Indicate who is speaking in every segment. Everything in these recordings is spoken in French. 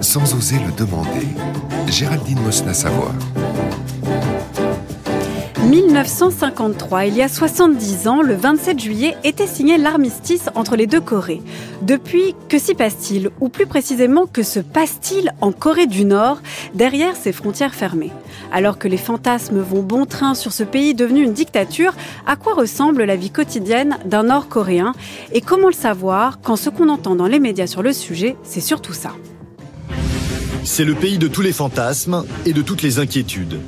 Speaker 1: Sans oser le demander, Géraldine Mosna-Savoie.
Speaker 2: 1953, il y a 70 ans, le 27 juillet, était signé l'armistice entre les deux Corées. Depuis, que s'y passe-t-il? Ou plus précisément, que se passe-t-il en Corée du Nord, derrière ses frontières fermées? Alors que les fantasmes vont bon train sur ce pays devenu une dictature, à quoi ressemble la vie quotidienne d'un Nord-Coréen? Et comment le savoir quand ce qu'on entend dans les médias sur le sujet, c'est surtout ça?
Speaker 3: C'est le pays de tous les fantasmes et de toutes les inquiétudes.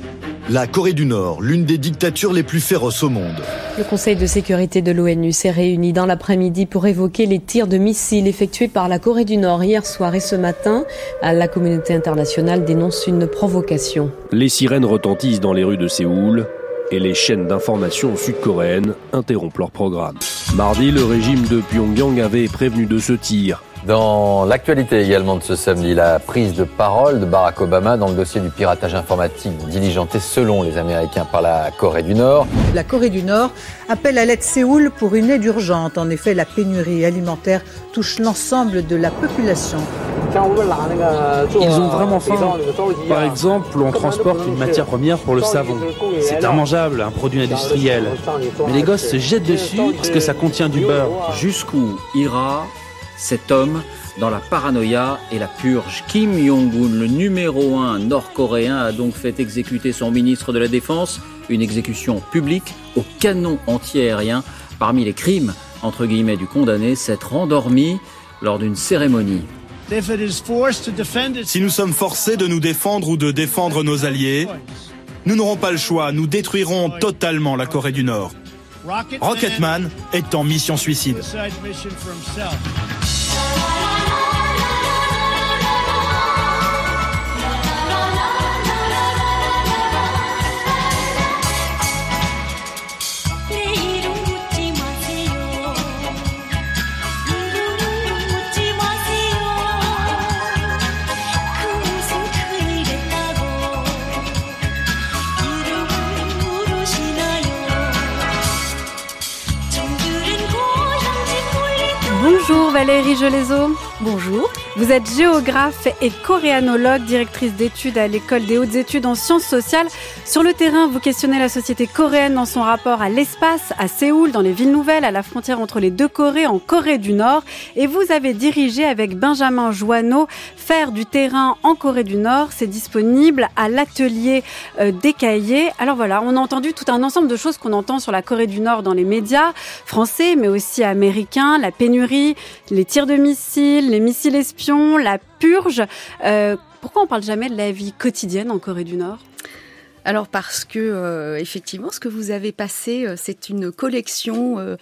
Speaker 3: La Corée du Nord, l'une des dictatures les plus féroces au monde.
Speaker 4: Le Conseil de sécurité de l'ONU s'est réuni dans l'après-midi pour évoquer les tirs de missiles effectués par la Corée du Nord hier soir et ce matin. La communauté internationale dénonce une provocation.
Speaker 5: Les sirènes retentissent dans les rues de Séoul et les chaînes d'information sud-coréennes interrompent leur programme. Mardi, le régime de Pyongyang avait prévenu de ce tir.
Speaker 6: Dans l'actualité également de ce samedi, la prise de parole de Barack Obama dans le dossier du piratage informatique diligenté selon les Américains par la Corée du Nord.
Speaker 7: La Corée du Nord appelle à l'aide Séoul pour une aide urgente. En effet, la pénurie alimentaire touche l'ensemble de la population.
Speaker 8: Ils ont vraiment faim. Par exemple, on transporte une matière première pour le savon. C'est immangeable, un produit industriel. Mais les gosses se jettent dessus parce que ça contient du beurre.
Speaker 9: Jusqu'où ira cet homme dans la paranoïa et la purge. Kim Jong-un, le numéro un nord-coréen, a donc fait exécuter son ministre de la Défense, une exécution publique au canon anti-aérien. Parmi les crimes, entre guillemets, du condamné, s'être endormi lors d'une cérémonie.
Speaker 10: Si nous sommes forcés de nous défendre ou de défendre nos alliés, nous n'aurons pas le choix, nous détruirons totalement la Corée du Nord. Rocketman est en mission suicide.
Speaker 2: Valérie Gelezo.
Speaker 4: Bonjour.
Speaker 2: Vous êtes géographe et coréanologue, directrice d'études à l'école des hautes études en sciences sociales. Sur le terrain, vous questionnez la société coréenne dans son rapport à l'espace, à Séoul, dans les villes nouvelles, à la frontière entre les deux Corées, en Corée du Nord. Et vous avez dirigé avec Benjamin Joanneau Faire du terrain en Corée du Nord. C'est disponible à l'atelier euh, des cahiers. Alors voilà, on a entendu tout un ensemble de choses qu'on entend sur la Corée du Nord dans les médias français, mais aussi américains, la pénurie, les tirs de missiles, les missiles espions, la purge. Euh, pourquoi on parle jamais de la vie quotidienne en Corée du Nord?
Speaker 11: Alors parce que euh, effectivement, ce que vous avez passé, euh, c'est une collection euh,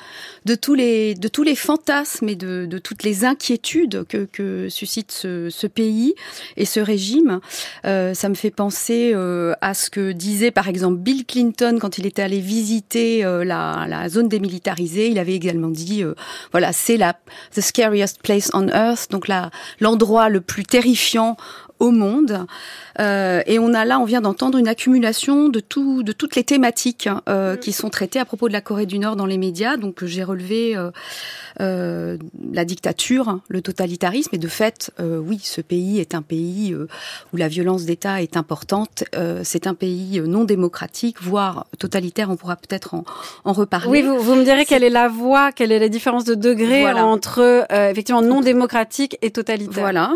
Speaker 11: de tous les fantasmes et de, toutes les inquiétudes que, que suscite ce, pays et ce régime. ça me fait penser à ce que disait par exemple Bill Clinton quand il était allé visiter la, la, zone démilitarisée. Il avait également dit, voilà, c'est la the scariest place on earth, donc l'endroit le plus terrifiant au monde. Euh, et on a là, on vient d'entendre une accumulation de tout, de toutes les thématiques hein, euh, qui sont traitées à propos de la Corée du Nord dans les médias. Donc j'ai relevé euh, euh, la dictature, le totalitarisme, et de fait, euh, oui, ce pays est un pays euh, où la violence d'État est importante. c'est un pays non démocratique, voire totalitaire. On pourra peut-être en, en, reparler.
Speaker 2: Oui, vous, vous me direz quelle est la voie, quelle est la différence de degré voilà. entre effectivement non démocratique et totalitaire.
Speaker 11: Voilà.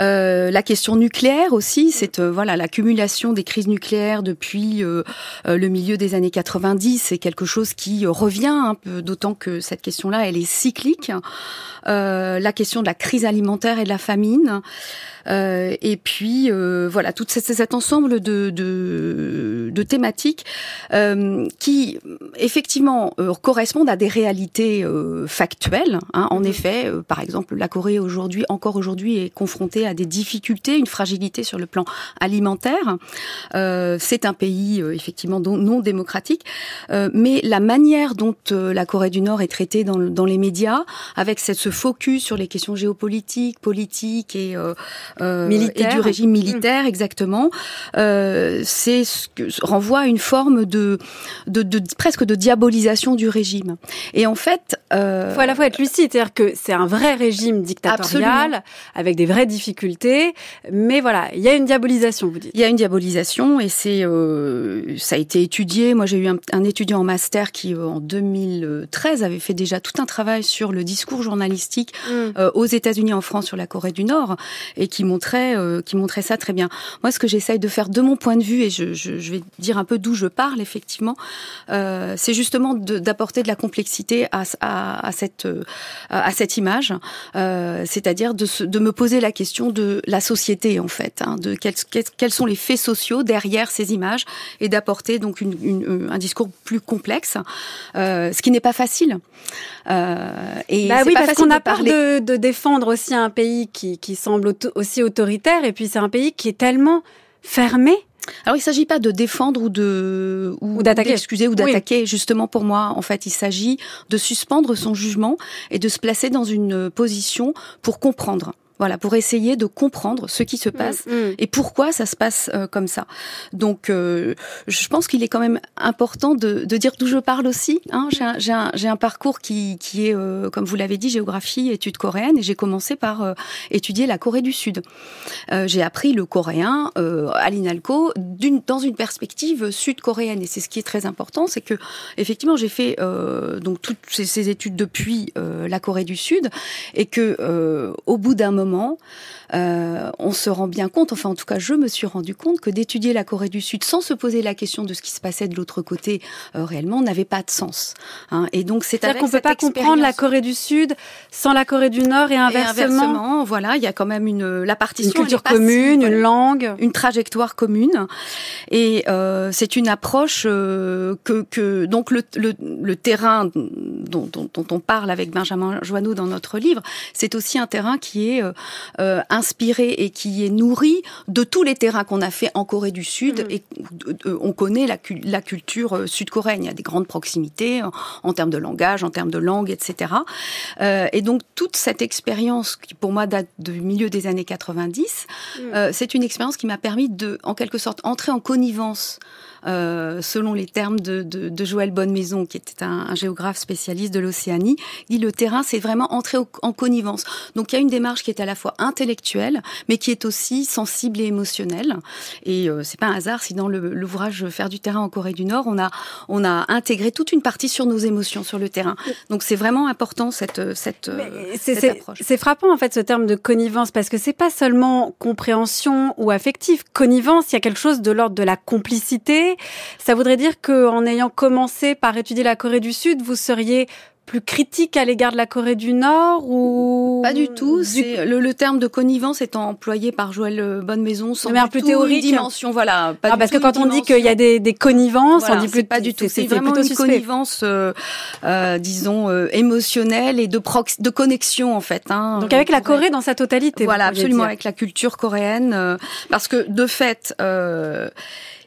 Speaker 11: la question nucléaire aussi, c'est voilà l'accumulation des crises nucléaires depuis le milieu des années 90. C'est quelque chose qui revient un peu, d'autant que cette question-là, elle est cyclique, euh, la question de la crise alimentaire et de la famine. Euh, et puis euh, voilà, tout cet, cet ensemble de, de, de thématiques euh, qui effectivement euh, correspondent à des réalités euh, factuelles. Hein. En mhm. effet, par exemple, la Corée aujourd'hui, encore aujourd'hui, est confrontée à des difficultés, une fragilité sur le plan alimentaire. C'est un pays effectivement non démocratique, mais la manière dont la Corée du Nord est traitée dans, dans les médias, avec cette, ce focus sur les questions géopolitiques, politiques et et du régime militaire, exactement, c'est ce que renvoie à une forme de, de, de, presque de diabolisation du régime. Et en fait,
Speaker 2: il faut à la fois être lucide, c'est-à-dire que c'est un vrai régime dictatorial avec des vraies difficultés, mais voilà, il y a une diabolisation, vous dites.
Speaker 11: Il y a une diabolisation et c'est ça a été étudié. Moi, j'ai eu un, un, étudiant en master qui en 2013 avait fait déjà tout un travail sur le discours journalistique mm. euh, aux États-Unis, en France, sur la Corée du Nord, et qui montrait, euh, qui montrait ça très bien. Moi, ce que j'essaye de faire de mon point de vue, et je, je, je vais dire un peu d'où je parle, effectivement, euh, c'est justement d'apporter de, la complexité à, à, à cette, à cette image, c'est-à-dire de, de me poser la question de la société, en fait, hein, de quels, quels sont les faits sociaux derrière ces images, et d'apporter donc une, une, un discours plus complexe, ce qui n'est pas facile.
Speaker 2: Euh, et bah oui, parce qu'on a peur de, de, défendre aussi un pays qui, qui semble aussi autoritaire, et puis c'est un pays qui est tellement fermé.
Speaker 11: Alors il ne s'agit pas de défendre ou de ou, d'attaquer, excusez ou d'attaquer. Justement pour moi, en fait, il s'agit de suspendre son jugement et de se placer dans une position pour comprendre. Voilà, pour essayer de comprendre ce qui se mm, passe mm. et pourquoi ça se passe euh, comme ça. Donc, euh, je pense qu'il est quand même important de, de dire d'où je parle aussi. Hein. J'ai un, un, un, parcours qui, qui est, euh, comme vous l'avez dit, géographie, études coréennes, et j'ai commencé par étudier la Corée du Sud. j'ai appris le coréen à l'INALCO dans une perspective sud-coréenne, et c'est ce qui est très important, c'est que effectivement j'ai fait donc toutes ces, ces, études depuis la Corée du Sud, et que au bout d'un moment moment euh, on se rend bien compte, enfin en tout cas je me suis rendu compte que d'étudier la Corée du Sud sans se poser la question de ce qui se passait de l'autre côté euh, réellement n'avait pas de sens.
Speaker 2: Hein. Et donc c'est à qu'on peut pas comprendre la Corée du Sud sans la Corée du Nord et inversement.
Speaker 11: voilà, il y a quand même une la partition,
Speaker 2: une culture commune, une langue,
Speaker 11: une trajectoire commune. Et euh, c'est une approche que, que donc le, le, terrain dont, dont, dont, on parle avec Benjamin Joanneau dans notre livre, c'est aussi un terrain qui est euh, inspiré et qui est nourri de tous les terrains qu'on a fait en Corée du Sud. Mm. Et euh, on connaît la, la culture euh, sud-coréenne. Il y a des grandes proximités en, termes de langage, en termes de langue, etc. et donc toute cette expérience qui pour moi date du milieu des années 90, mm. c'est une expérience qui m'a permis de, en quelque sorte, entrer en connivence euh, selon les termes de, de, de Joël Bonnemaison, qui était un, un géographe spécialiste de l'Océanie, dit le terrain, c'est vraiment entrer en connivence. Donc il y a une démarche qui est à la fois intellectuelle, mais qui est aussi sensible et émotionnelle. Et euh, c'est pas un hasard si dans l'ouvrage Faire du terrain en Corée du Nord, on a on a intégré toute une partie sur nos émotions sur le terrain. Donc c'est vraiment important cette cette,
Speaker 2: cette approche. C'est frappant en fait ce terme de connivence parce que c'est pas seulement compréhension ou affective. Connivence, il y a quelque chose de l'ordre de la complicité, ça voudrait dire qu'en ayant commencé par étudier la Corée du Sud, vous seriez plus critique à l'égard de la Corée du Nord ou
Speaker 11: pas du tout. c'est le, le, terme de connivence étant employé par Joël euh, Bonne-Maison sans
Speaker 2: mais plus théorique.
Speaker 11: dimension voilà
Speaker 2: pas ah, parce que quand on dit qu'il y a des, des connivences on dit plus
Speaker 11: pas du tout. c'est vraiment une connivence euh, euh, disons euh, émotionnelle et de prox de connexion en fait
Speaker 2: hein, donc avec la Corée dans sa totalité
Speaker 11: voilà absolument avec la culture coréenne euh, parce que de fait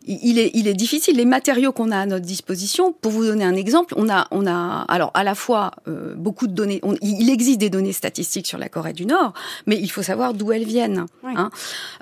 Speaker 11: il est, il est difficile. Les matériaux qu'on a à notre disposition, pour vous donner un exemple, on a, on a alors à la fois euh, beaucoup de données. il existe des données statistiques sur la Corée du Nord, mais il faut savoir d'où elles viennent.
Speaker 2: Oui. Hein.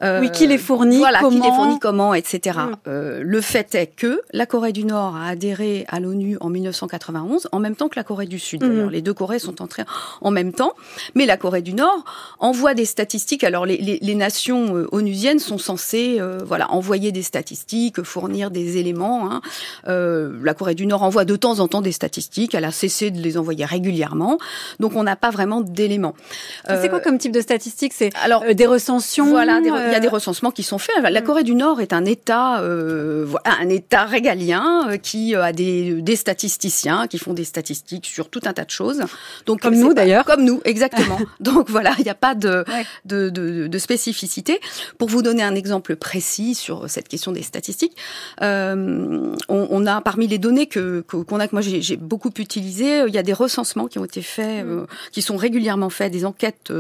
Speaker 2: Euh, oui, qui les fournit,
Speaker 11: voilà,
Speaker 2: comment...
Speaker 11: qui les fournit, comment, etc. Mm. Euh, le fait est que la Corée du Nord a adhéré à l'ONU en 1991, en même temps que la Corée du Sud. Mm. les deux Corées sont entrées en même temps, mais la Corée du Nord envoie des statistiques. Alors les, les, les nations euh, onusiennes sont censées, euh, voilà, envoyer des statistiques fournir des éléments. Hein. Euh, la Corée du Nord envoie de temps en temps des statistiques. Elle a cessé de les envoyer régulièrement. Donc on n'a pas vraiment d'éléments.
Speaker 2: c'est quoi euh, comme type de statistiques? C'est alors euh, des recensions.
Speaker 11: Voilà, il y a des recensements qui sont faits. La mm. Corée du Nord est un État, un État régalien qui a des, des statisticiens qui font des statistiques sur tout un tas de choses.
Speaker 2: Donc comme nous d'ailleurs.
Speaker 11: Comme nous, exactement. Donc voilà, il n'y a pas de, de, de, de spécificité. Pour vous donner un exemple précis sur cette question des statistiques statistiques. on, on, a parmi les données que qu'on a que moi j'ai beaucoup utilisées, il y a des recensements qui ont été faits, mm. qui sont régulièrement faits, des enquêtes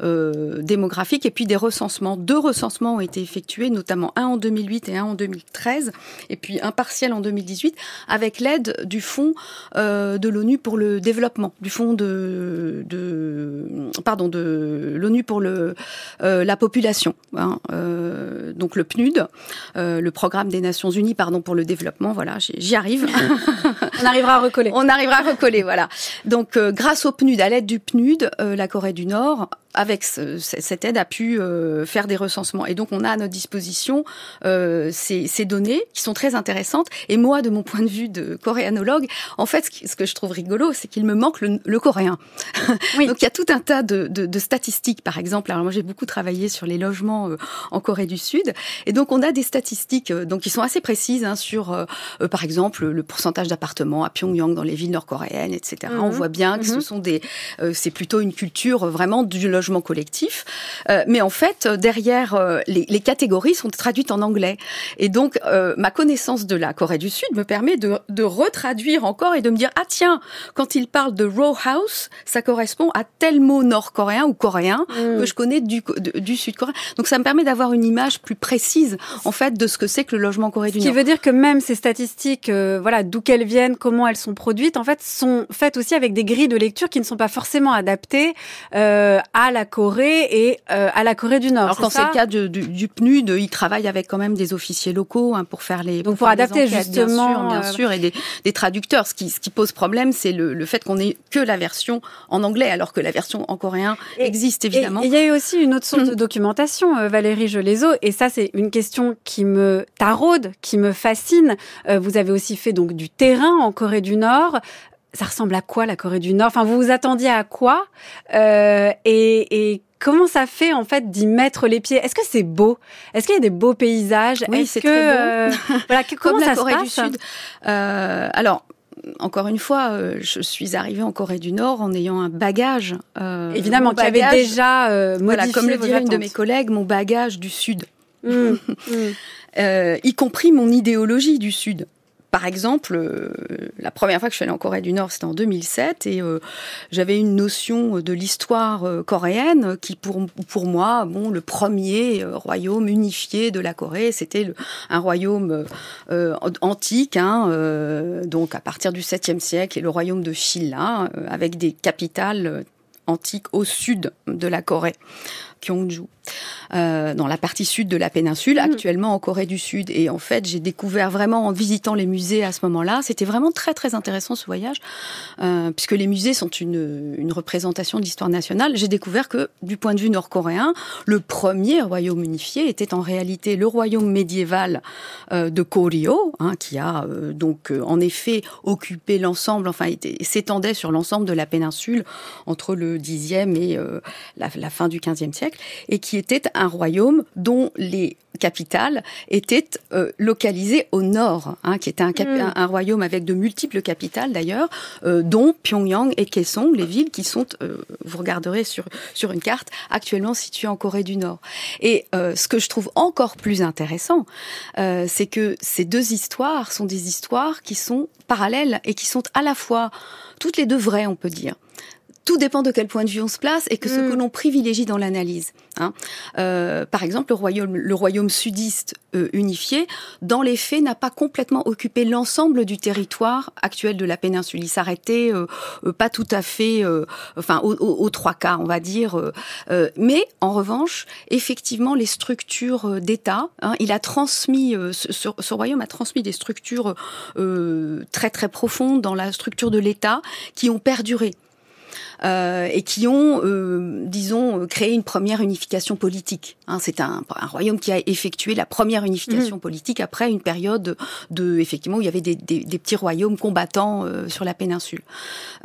Speaker 11: démographiques et puis des recensements. Deux recensements ont été effectués, notamment un en 2008 et un en 2013, et puis un partiel en 2018, avec l'aide du fonds de l'ONU pour le développement, du fonds de, de pardon de l'ONU pour le euh, la population, hein, euh, donc le PNUD, euh, le programme des Nations Unies pardon pour le développement. Voilà, j'y arrive.
Speaker 2: On arrivera à recoller.
Speaker 11: On arrivera à recoller, voilà. Donc grâce au PNUD, à l'aide du PNUD, la Corée du Nord avec cette aide, a pu euh, faire des recensements. Et donc, on a à notre disposition euh, ces, ces, données qui sont très intéressantes. Et moi, de mon point de vue de coréanologue, en fait, ce, que je trouve rigolo, c'est qu'il me manque le, le coréen. Oui. donc, il y a tout un tas de, de, de statistiques, par exemple. Alors, moi, j'ai beaucoup travaillé sur les logements euh, en Corée du Sud. Et donc, on a des statistiques donc qui sont assez précises hein, sur, euh, par exemple, le pourcentage d'appartements à Pyongyang dans les villes nord-coréennes, etc. On mhm. voit bien que ce mhm. sont des... c'est plutôt une culture vraiment du logement logement collectif. Euh, mais en fait, derrière, euh, les, les, catégories sont traduites en anglais. Et donc, euh, ma connaissance de la Corée du Sud me permet de, de, retraduire encore et de me dire, ah tiens, quand il parle de row house, ça correspond à tel mot nord-coréen ou coréen mm. que je connais du, du sud-coréen. Donc, ça me permet d'avoir une image plus précise, en fait, de ce que c'est que le logement Corée du
Speaker 2: Nord. Ce qui veut dire que même ces statistiques, voilà, d'où qu'elles viennent, comment elles sont produites, en fait, sont faites aussi avec des grilles de lecture qui ne sont pas forcément adaptées euh, à la Corée et euh, à la Corée du Nord.
Speaker 11: Alors quand c'est le cas du, du, PNUD, ils travaillent avec quand même des officiers locaux hein, pour faire les
Speaker 2: donc pour, adapter justement
Speaker 11: bien sûr, bien sûr et des, des, traducteurs. Ce qui, ce qui pose problème, c'est le, le, fait qu'on ait que la version en anglais, alors que la version en coréen existe évidemment.
Speaker 2: Il y a eu aussi une autre source de documentation, euh, Valérie Gelezo, et ça c'est une question qui me taraude, qui me fascine. Euh, vous avez aussi fait donc du terrain en Corée du Nord ça ressemble à quoi la Corée du Nord? Enfin, vous vous attendiez à quoi? Euh, et, et, comment ça fait en fait d'y mettre les pieds? Est-ce que c'est beau? Est-ce qu'il y a des beaux paysages?
Speaker 11: Oui, c'est très beau. Euh, voilà, comment Comme la Corée du Sud. Euh, alors encore une fois, euh, je suis arrivée en Corée du Nord en ayant un bagage.
Speaker 2: Euh, Évidemment, qui avait déjà euh,
Speaker 11: voilà, comme le dirait une de mes collègues, mon bagage du Sud, mmh, mmh. euh, y compris mon idéologie du Sud par exemple, euh, la première fois que je suis allée en Corée du Nord, c'était en 2007, et euh, j'avais une notion de l'histoire euh, coréenne qui, pour moi, bon, le premier royaume unifié de la Corée, c'était un royaume antique, hein, donc à partir du 7e siècle, et le royaume de Shilla, avec des capitales antiques au sud de la Corée. Gyeongju, euh, dans la partie sud de la péninsule, mm. actuellement en Corée du Sud. Et en fait, j'ai découvert vraiment en visitant les musées à ce moment-là, c'était vraiment très très intéressant ce voyage, euh, puisque les musées sont une, une représentation de l'histoire nationale. J'ai découvert que du point de vue nord-coréen, le premier royaume unifié était en réalité le royaume médiéval euh, de Koryo, hein, qui a euh, donc euh, en effet occupé l'ensemble, enfin s'étendait sur l'ensemble de la péninsule entre le 10e et euh, la, la fin du 15e siècle et qui était un royaume dont les capitales étaient euh, localisées au nord, hein, qui était un, mm. un, royaume avec de multiples capitales d'ailleurs, euh, dont Pyongyang et Kaesong, les villes qui sont, euh, vous regarderez sur sur une carte, actuellement situées en Corée du Nord. Et ce que je trouve encore plus intéressant, c'est que ces deux histoires sont des histoires qui sont parallèles et qui sont à la fois toutes les deux vraies, on peut dire tout dépend de quel point de vue on se place et que ce que mm. l'on privilégie dans l'analyse. Hein. Euh, par exemple, le royaume, le royaume sudiste euh, unifié, dans les faits, n'a pas complètement occupé l'ensemble du territoire actuel de la péninsule. Il s'arrêtait euh, euh pas tout à fait, euh, enfin, aux, trois quarts, on va dire. mais en revanche, effectivement, les structures d'État, hein, il a transmis, ce, ce, royaume a transmis des structures très très profondes dans la structure de l'État qui ont perduré euh, et qui ont, euh, disons, créé une première unification politique. Hein, c'est un, un, royaume qui a effectué la première unification mmh. politique après une période de, effectivement, où il y avait des, des, des petits royaumes combattants euh, sur la péninsule.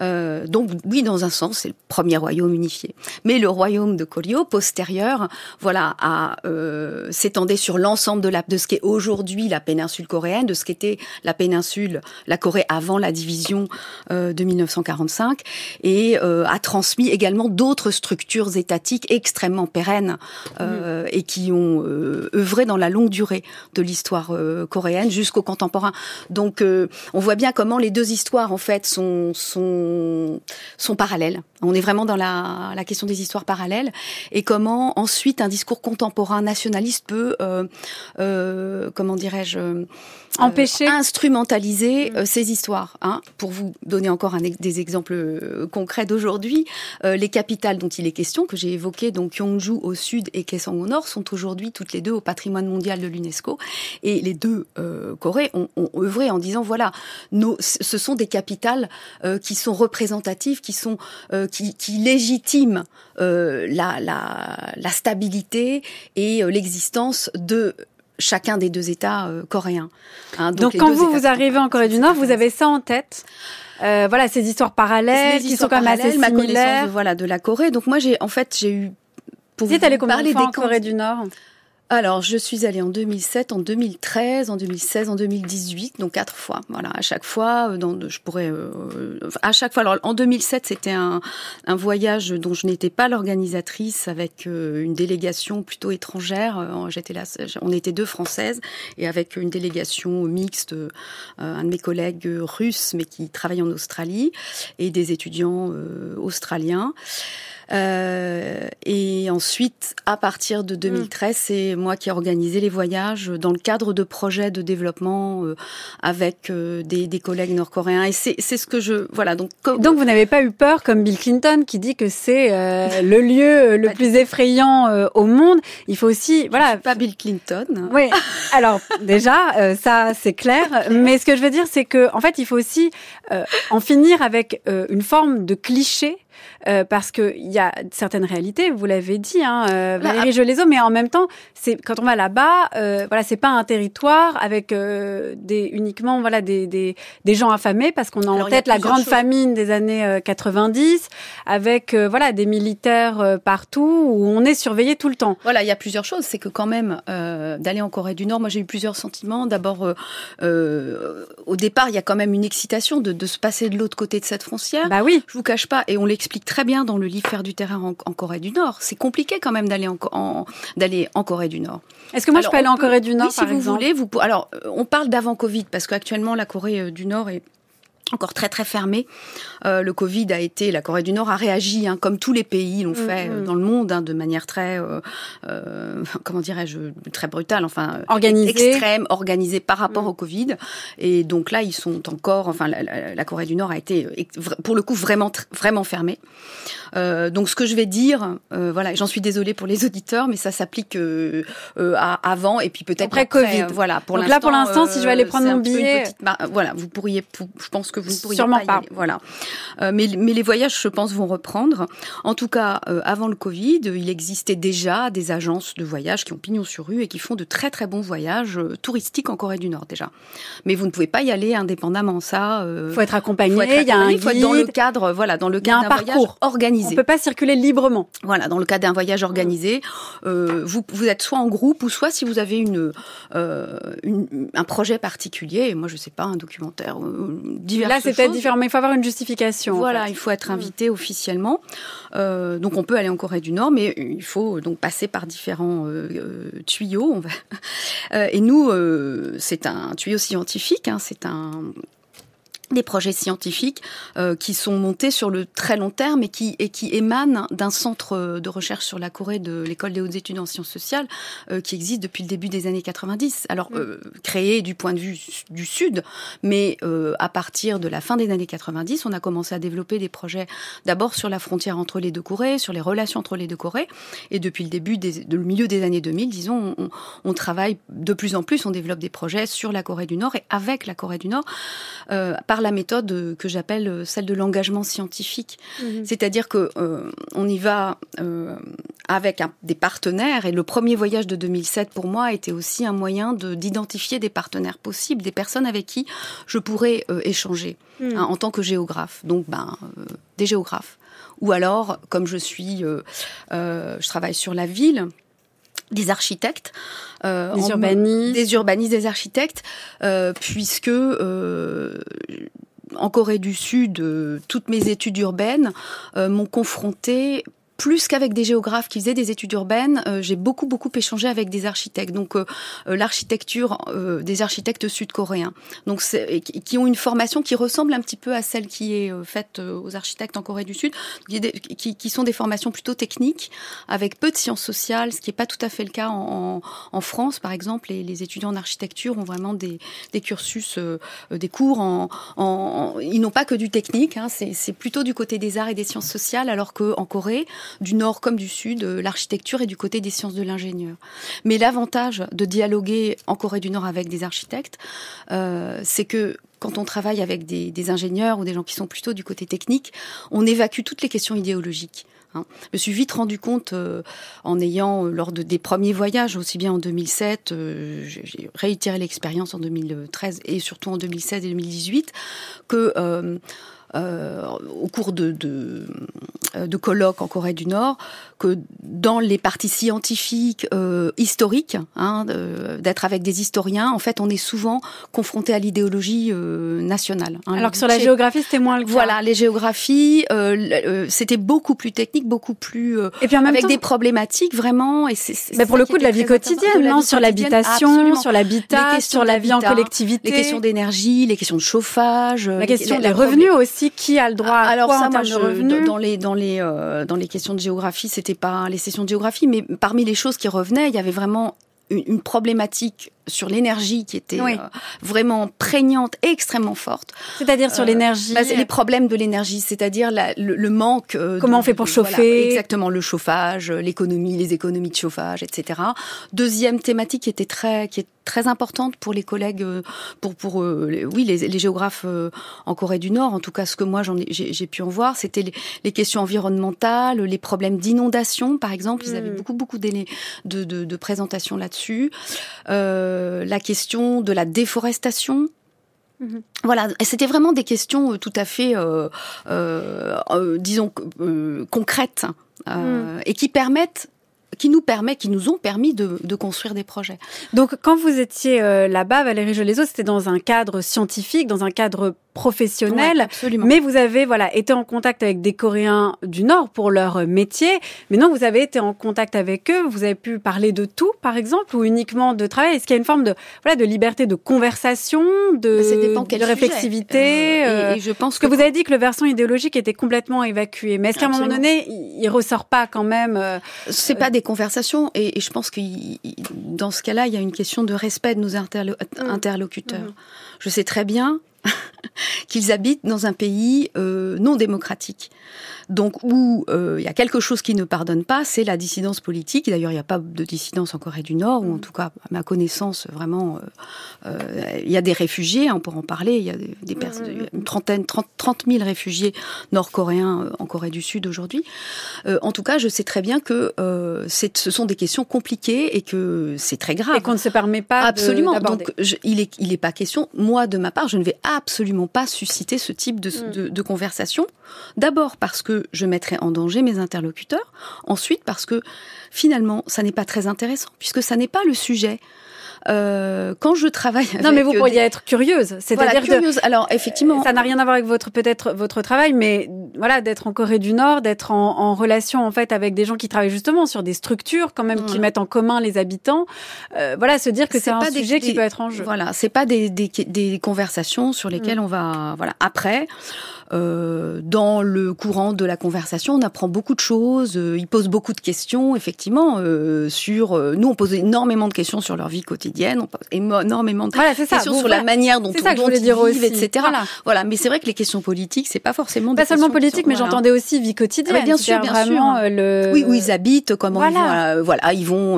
Speaker 11: Euh, donc oui, dans un sens, c'est le premier royaume unifié. Mais le royaume de Koryo, postérieur, voilà, a euh, s'étendait sur l'ensemble de la de ce qu'est aujourd'hui la péninsule coréenne, de ce qu'était la péninsule, la Corée avant la division de 1945, et a transmis également d'autres structures étatiques extrêmement pérennes euh, et qui ont œuvré dans la longue durée de l'histoire coréenne jusqu'au contemporain. Donc, on voit bien comment les deux histoires en fait sont sont sont parallèles. On est vraiment dans la, la question des histoires parallèles et comment ensuite un discours contemporain nationaliste peut, comment dirais-je
Speaker 2: euh, empêcher
Speaker 11: instrumentaliser mm. euh, ces histoires. Hein. Pour vous donner encore un, des exemples euh, concrets d'aujourd'hui, les capitales dont il est question, que j'ai évoquées, donc Gyeongju au sud et Kaesong au nord, sont aujourd'hui toutes les deux au patrimoine mondial de l'UNESCO. Et les deux Corées ont, ont, œuvré en disant voilà, nos, ce sont des capitales qui sont représentatives, qui sont qui, qui légitiment la, la, la stabilité et l'existence de chacun des deux États euh, coréens.
Speaker 2: Hein, donc, quand vous, vous arrivez en Corée du Nord, vous avez ça en tête? Euh, voilà ces histoires parallèles qui sont quand même assez similaires.
Speaker 11: de, voilà de la Corée. Donc moi j'ai en fait j'ai eu
Speaker 2: pour vous, allé combien de fois en Corée du Nord?
Speaker 11: Alors, je suis allée en 2007, en 2013, en 2016, en 2018, donc quatre fois. Voilà, à chaque fois, euh, je pourrais, euh, à chaque fois. Alors, en 2007, c'était un, voyage dont je n'étais pas l'organisatrice, avec euh, une délégation plutôt étrangère. J'étais là, on était deux françaises et avec une délégation mixte, un de mes collègues russes, mais qui travaille en Australie, et des étudiants australiens. Euh, et ensuite, à partir de 2013, c'est moi qui ai organisé les voyages dans le cadre de projets de développement euh, avec euh, des, des, collègues nord-coréens. Et c'est ce que je voilà. Donc
Speaker 2: donc vous n'avez pas eu peur comme Bill Clinton qui dit que c'est le lieu le plus effrayant au monde. Il faut aussi voilà.
Speaker 11: pas Bill Clinton.
Speaker 2: Oui. Alors déjà ça c'est clair. Mais ce que je veux dire c'est que en fait il faut aussi en finir avec une forme de cliché euh, parce qu'il y a certaines réalités, vous l'avez dit, hein, euh, bah, Valérie Gelezot, mais en même temps, c'est quand on va là-bas, euh, voilà, c'est pas un territoire avec euh, des uniquement voilà des, des, des gens affamés, parce qu'on a en tête la grande famine des années 90, avec voilà des militaires partout où on est surveillé tout le temps.
Speaker 11: Voilà, il y a plusieurs choses. C'est que quand même d'aller en Corée du Nord, moi j'ai eu plusieurs sentiments. D'abord, au départ, il y a quand même une excitation de, de se passer de l'autre côté de cette frontière.
Speaker 2: Bah oui.
Speaker 11: Je vous cache pas, et on l'explique très bien dans le livre Faire du terrain en, Corée du Nord. C'est compliqué quand même d'aller en, d'aller en Corée du Nord.
Speaker 2: Est-ce que moi je peux aller en Corée du Nord
Speaker 11: oui, si vous voulez vous alors euh, on parle d'avant Covid parce qu'actuellement la Corée euh, du Nord est encore très très fermé. Euh, le Covid a été, la Corée du Nord a réagi, hein, comme tous les pays l'ont mm, fait euh, dans le monde, hein, de manière très, euh, euh comment dirais-je, très brutale, enfin
Speaker 2: organisée.
Speaker 11: extrême, organisée par rapport mm. au Covid. Et donc là, ils sont encore, enfin la, la, Corée du Nord a été, pour le coup, vraiment vraiment fermée. Euh, donc ce que je vais dire, euh, voilà, j'en suis désolée pour les auditeurs, mais ça s'applique euh, à avant et puis peut-être après,
Speaker 2: après, Covid.
Speaker 11: voilà,
Speaker 2: pour donc là pour l'instant, si je vais aller prendre mon billet,
Speaker 11: voilà, vous pourriez, je pense que vous ne pourriez
Speaker 2: Sûrement
Speaker 11: pas. voilà. Euh, mais, mais les voyages, je pense, vont reprendre. En tout cas, euh, avant le Covid, il existait déjà des agences de voyage qui ont pignon sur rue et qui font de très très bons voyages euh, touristiques en Corée du Nord déjà. Mais vous ne pouvez pas y aller indépendamment. Ça,
Speaker 2: faut être accompagné. il y a un guide.
Speaker 11: Faut être dans le cadre, voilà, dans le cadre d'un voyage organisé.
Speaker 2: On peut pas circuler librement.
Speaker 11: Voilà, dans le cadre d'un voyage organisé, vous vous êtes soit en groupe ou soit si vous avez une, une un projet particulier. Moi, je sais pas, un documentaire, divers.
Speaker 2: Là, c'est peut-être différent, mais il faut avoir une justification.
Speaker 11: Voilà, il faut être mm. invité officiellement. Euh, donc on peut aller en Corée du Nord, mais il faut donc passer par différents euh, euh, tuyaux. On va... et nous, c'est un tuyau scientifique, hein, c'est un des projets scientifiques euh, qui sont montés sur le très long terme et qui, et qui émanent d'un centre de recherche sur la Corée de l'école des hautes études en sciences sociales euh, qui existe depuis le début des années 90. Alors mm. euh, créé du point de vue du Sud, mais euh, à partir de la fin des années 90, on a commencé à développer des projets d'abord sur la frontière entre les deux Corées, sur les relations entre les deux Corées, et depuis le début des, de le milieu des années 2000, disons, on, on, travaille de plus en plus, on développe des projets sur la Corée du Nord et avec la Corée du Nord par la méthode euh, que j'appelle euh, celle de l'engagement scientifique. Mhm. C'est-à-dire que euh, on y va avec des partenaires. Et le premier voyage de 2007 pour moi était aussi un moyen d'identifier des partenaires possibles, des personnes avec qui je pourrais échanger mhm. hein, en tant que géographe. Donc, ben, des géographes. Ou alors, comme je suis, je travaille sur la ville des architectes,
Speaker 2: euh, des urbanistes,
Speaker 11: des urbanistes, des architectes, euh, puisque euh, en Corée du Sud, toutes mes études urbaines m'ont confrontée plus qu'avec des géographes qui faisaient des études urbaines, euh, j'ai beaucoup beaucoup échangé avec des architectes. Donc euh, euh, l'architecture des architectes sud-coréens, donc qui ont une formation qui ressemble un petit peu à celle qui est faite aux architectes en Corée du Sud, qui, qui, sont des formations plutôt techniques avec peu de sciences sociales, ce qui n'est pas tout à fait le cas en, en France, par exemple. Les, les, étudiants en architecture ont vraiment des, des cursus, des cours en, en ils n'ont pas que du technique, hein, c'est plutôt du côté des arts et des sciences sociales, alors qu'en Corée du nord comme du sud, euh, l'architecture est du côté des sciences de l'ingénieur. Mais l'avantage de dialoguer en Corée du Nord avec des architectes, euh, c'est que quand on travaille avec des, ingénieurs ou des gens qui sont plutôt du côté technique, on évacue toutes les questions idéologiques. Hein. Je me suis vite rendu compte, euh, en ayant, lors de, des premiers voyages, aussi bien en 2007, j'ai réitéré l'expérience en 2013 et surtout en 2016 et 2018, que au cours de, de, euh, de, colloques en Corée du Nord que dans les parties scientifiques euh, historiques, hein, d'être avec des historiens, en fait, on est souvent confronté à l'idéologie euh, nationale.
Speaker 2: Hein. Alors que sur la géographie, c'était moins le cas.
Speaker 11: Voilà, les géographies, euh, c'était beaucoup plus technique, beaucoup plus et puis en même avec des problématiques vraiment. Et c'est,
Speaker 2: mais pour le coup de la vie quotidienne, non, sur l'habitation, sur l'habitat, sur la vie en collectivité,
Speaker 11: les questions d'énergie, les questions de chauffage,
Speaker 2: la question des revenus aussi qui a le droit à
Speaker 11: Alors
Speaker 2: quoi
Speaker 11: ça,
Speaker 2: en
Speaker 11: moi,
Speaker 2: termes de revenus?
Speaker 11: dans les dans les euh, dans les questions de géographie, c'était pas les sessions de géographie, mais parmi les choses qui revenaient, il y avait vraiment une problématique sur l'énergie qui était euh, vraiment prégnante et extrêmement forte.
Speaker 2: C'est-à-dire sur euh, l'énergie
Speaker 11: bah, Les problèmes de l'énergie, c'est-à-dire le, manque.
Speaker 2: Euh, Comment on fait pour chauffer?
Speaker 11: Exactement, le chauffage, l'économie, les économies de chauffage, etc. Deuxième thématique qui était très, qui est très importante pour les collègues, pour pour oui les, les géographes en Corée du Nord. En tout cas, ce que moi j'en j'ai pu en voir, c'était les, questions environnementales, les problèmes d'inondation, par exemple. Ils avaient hmm. beaucoup beaucoup de, de, de présentations là-dessus. Euh, euh, la question de la déforestation. Mhm. Voilà, c'était vraiment des questions euh, tout à fait, euh, disons, concrètes mhm. et qui permettent qui nous permet, qui nous ont permis de, construire des projets.
Speaker 2: Donc, quand vous étiez là-bas, Valérie Jolézo, c'était dans un cadre scientifique, dans un cadre professionnel, mais vous avez voilà été en contact avec des Coréens du Nord pour leur métier. Mais non, vous avez été en contact avec eux, vous avez pu parler de tout, par exemple, ou uniquement de travail. Est-ce qu'il y a une forme de voilà de liberté de conversation, de, de réflexivité euh, et, je pense que, vous avez dit que le versant idéologique était complètement évacué. Mais est-ce qu'à un moment donné, il, ressort pas quand même euh,
Speaker 11: C'est pas des conversations, et, je pense que dans ce cas-là, il y a une question de respect de nos mmh. interlocuteurs. Mmh. Je sais très bien qu'ils habitent dans un pays euh, non démocratique. Donc où euh, il y a quelque chose qui ne pardonne pas, c'est la dissidence politique. D'ailleurs, il n'y a pas de dissidence en Corée du Nord, ou en tout cas, à ma connaissance, vraiment, euh, il y a des réfugiés, on pourra en parler, il y a des, personnes, une trentaine, 30, 30 000 réfugiés nord-coréens en Corée du Sud aujourd'hui. en tout cas, je sais très bien que ce sont des questions compliquées et que c'est très grave.
Speaker 2: Et qu'on ne se permet pas
Speaker 11: Absolument. Donc, il n'est il est pas question, moi, de ma part, je ne vais absolument pas susciter ce type de, mm. de, conversation. D'abord parce que je mettrai en danger mes interlocuteurs. Ensuite parce que finalement, ça n'est pas très intéressant puisque ça n'est pas le sujet. Euh, quand je travaille.
Speaker 2: Non, mais vous pourriez être curieuse.
Speaker 11: C'est-à-dire curieuse. Alors effectivement,
Speaker 2: ça n'a rien à voir avec votre peut-être votre travail, mais voilà, d'être en Corée du Nord, d'être en, en, relation en fait avec des gens qui travaillent justement sur des structures quand même qui mettent en commun les habitants. Euh, voilà, se dire que c'est un pas sujet qui peut être en jeu.
Speaker 11: Voilà, c'est pas des, des, des, conversations sur lesquelles mm. on va. Voilà. Après, euh, dans le courant de la conversation, on apprend beaucoup de choses. Euh, ils posent beaucoup de questions, effectivement, euh, sur. Euh, nous, on pose énormément de questions sur leur vie quotidienne. On pose énormément de questions sur la manière dont, on, dont ils dire vivent, etc. Voilà. Mais c'est vrai que les questions politiques, c'est pas forcément
Speaker 2: pas seulement politique, mais j'entendais aussi vie quotidienne.
Speaker 11: Ah, bien sûr, bien sûr. Le...
Speaker 2: Oui,
Speaker 11: où ils habitent, comment ils vont. voilà, ils vont.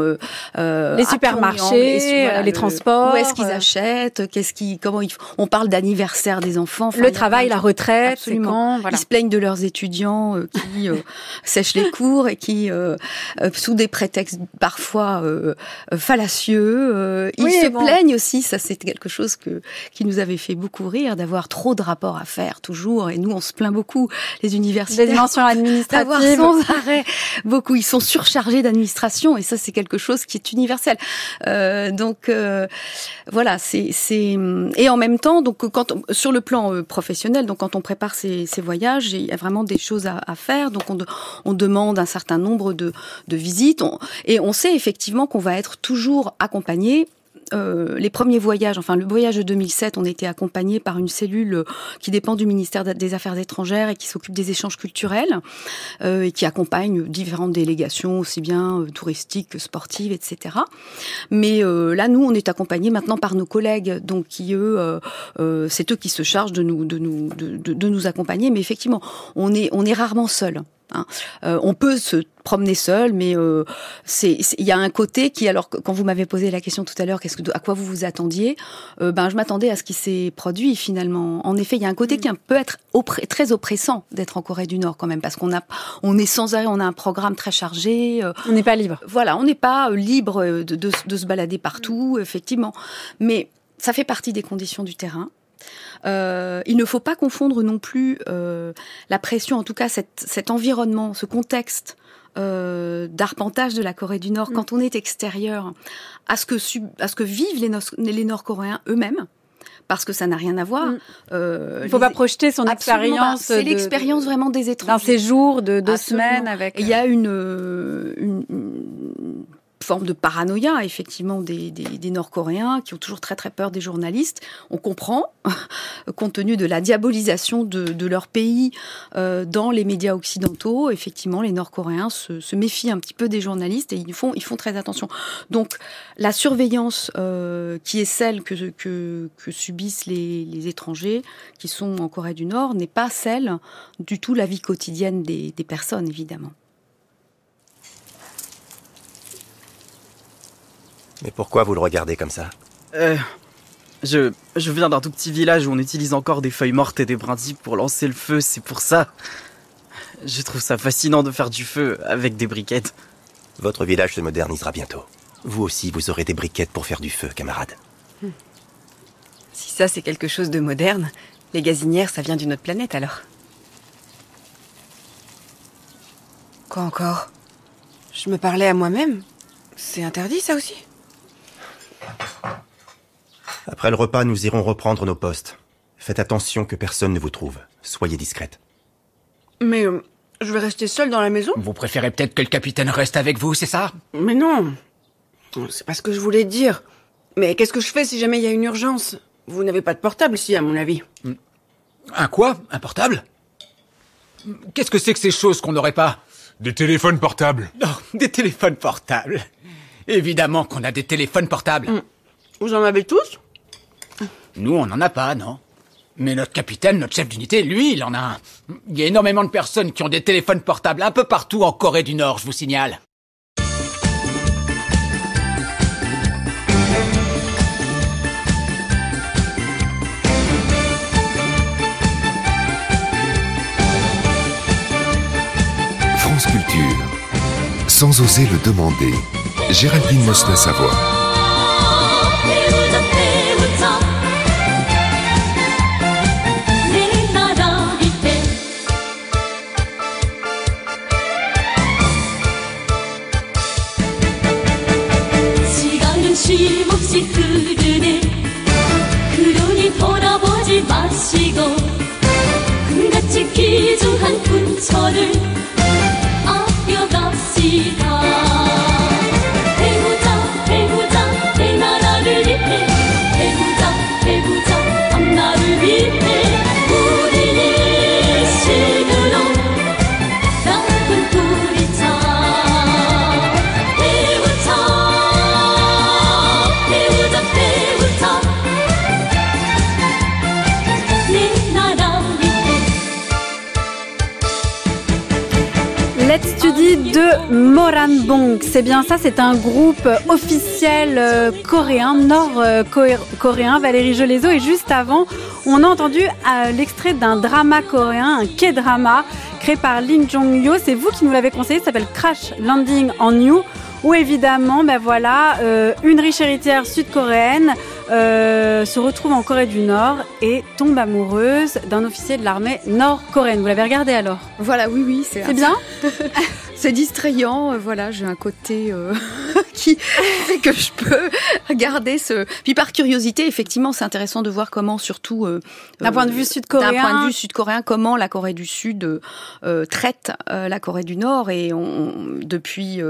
Speaker 2: les supermarchés, les, transports.
Speaker 11: Où est-ce qu'ils achètent Qu'est-ce qui Comment ils. On parle d'anniversaire des enfants.
Speaker 2: le travail, la retraite.
Speaker 11: Absolument. Ils se plaignent de leurs étudiants qui sèchent les cours et qui, sous des prétextes parfois fallacieux, ils se plaignent aussi. Ça, c'est quelque chose que qui nous avait fait beaucoup rire d'avoir trop de rapports à faire toujours. Et nous, on se plaint beaucoup les universités.
Speaker 2: Des dimensions administratives.
Speaker 11: sans arrêt beaucoup. Ils sont surchargés d'administration et ça, c'est quelque chose qui est universel. Euh, donc euh, voilà, c'est c'est et en même temps, donc quand sur le plan euh, professionnel, donc quand on prépare ces, ces voyages, il y a vraiment des choses à, faire. Donc on, demande un certain nombre de visites et on sait effectivement qu'on va être toujours accompagné euh, les premiers voyages, enfin le voyage de 2007, on était accompagné par une cellule euh, qui dépend du ministère des Affaires étrangères et qui s'occupe des échanges culturels euh, et qui accompagne différentes délégations, aussi bien euh, touristiques que sportives, etc. Mais là, nous, on est accompagnés maintenant par nos collègues, donc qui eux, c'est eux qui se chargent de nous, de nous, de, de nous accompagner. Mais effectivement, on est, on est rarement seul. Hein. Euh, on peut se promener seul, mais euh, c'est il y a un côté qui alors quand vous m'avez posé la question tout à l'heure, qu'est-ce que à quoi vous vous attendiez euh, Ben je m'attendais à ce qui s'est produit finalement. En effet, il y a un côté mm. qui peut être très oppressant d'être en Corée du Nord quand même parce qu'on a on est sans arrêt, on a un programme très chargé.
Speaker 2: on n'est pas libre.
Speaker 11: Voilà, on n'est pas libre de, de, de, se balader partout, effectivement, mais ça fait partie des conditions du terrain. Euh, il ne faut pas confondre non plus euh, la pression, en tout cas cet, environnement, ce contexte euh, d'arpentage de la Corée du Nord, mm. quand on est extérieur à ce que, à ce que vivent les, les Nord-Coréens eux-mêmes parce que ça n'a rien à voir. Mm.
Speaker 2: Euh, il ne faut pas projeter son expérience.
Speaker 11: C'est l'expérience vraiment des étrangers.
Speaker 2: D'un séjour de deux semaines avec.
Speaker 11: Il y a une, une, forme de paranoïa, effectivement, des, des, Nord-Coréens qui ont toujours très très peur des journalistes. On comprend, compte tenu de la diabolisation de, de leur pays euh, dans les médias occidentaux, effectivement, les Nord-Coréens se, méfient un petit peu des journalistes et ils font, ils font très attention. Donc, la surveillance euh, qui est celle que, que, subissent les, étrangers qui sont en Corée du Nord n'est pas celle du tout la vie quotidienne des personnes, évidemment.
Speaker 12: Mais pourquoi vous le regardez comme ça
Speaker 13: Euh. Je, je viens d'un tout petit village où on utilise encore des feuilles mortes et des brindilles pour lancer le feu, c'est pour ça. Je trouve ça fascinant de faire du feu avec des briquettes.
Speaker 12: Votre village se modernisera bientôt. Vous aussi, vous aurez des briquettes pour faire du feu, camarade. Hmm.
Speaker 14: Si ça, c'est quelque chose de moderne, les gazinières, ça vient d'une autre planète alors. Quoi encore? Je me parlais à moi-même C'est interdit, ça aussi?
Speaker 12: Après le repas, nous irons reprendre nos postes. Faites attention que personne ne vous trouve. Soyez discrète.
Speaker 14: Mais euh, je vais rester seule dans la maison
Speaker 15: Vous préférez peut-être que le capitaine reste avec vous, c'est ça?
Speaker 14: Mais non. C'est pas ce que je voulais dire. Mais qu'est-ce que je fais si jamais il y a une urgence? Vous n'avez pas de portable ici, à mon avis. Hmm.
Speaker 15: Un quoi? Un portable? Qu'est-ce que c'est que ces choses qu'on n'aurait pas?
Speaker 16: Des téléphones portables.
Speaker 15: Non, des téléphones portables. Évidemment qu'on a des téléphones portables. Hmm.
Speaker 14: Vous en avez tous?
Speaker 15: Nous, on n'en a pas, non. Mais notre capitaine, notre chef d'unité, lui, il en a un. Il y a énormément de personnes qui ont des téléphones portables un peu partout en Corée du Nord, je vous signale.
Speaker 1: France Culture. Sans oser le demander. Géraldine Mosna-Savoie.
Speaker 2: C'est bien ça, c'est un groupe officiel euh, coréen, nord-coréen, Valérie Jolezo. Et juste avant, on a entendu euh, l'extrait d'un drama coréen, un K-drama, créé par Lim Jong-yo. C'est vous qui nous l'avez conseillé, ça s'appelle Crash Landing on You où évidemment, ben voilà, euh, une riche héritière sud-coréenne euh, se retrouve en Corée du Nord et tombe amoureuse d'un officier de l'armée nord-coréenne. Vous l'avez regardé alors?
Speaker 11: Voilà, oui, oui, c'est
Speaker 2: bien?
Speaker 11: c'est distrayant. euh, Voilà, j'ai un côté euh, qui fait que je peux regarder ce. Puis par curiosité, effectivement, c'est intéressant de voir comment, surtout euh,
Speaker 2: D'un point de vue sud-coréen.
Speaker 11: d'un point de vue sud-coréen, comment la Corée du Sud euh, euh, traite euh, la Corée du Nord et on, depuis.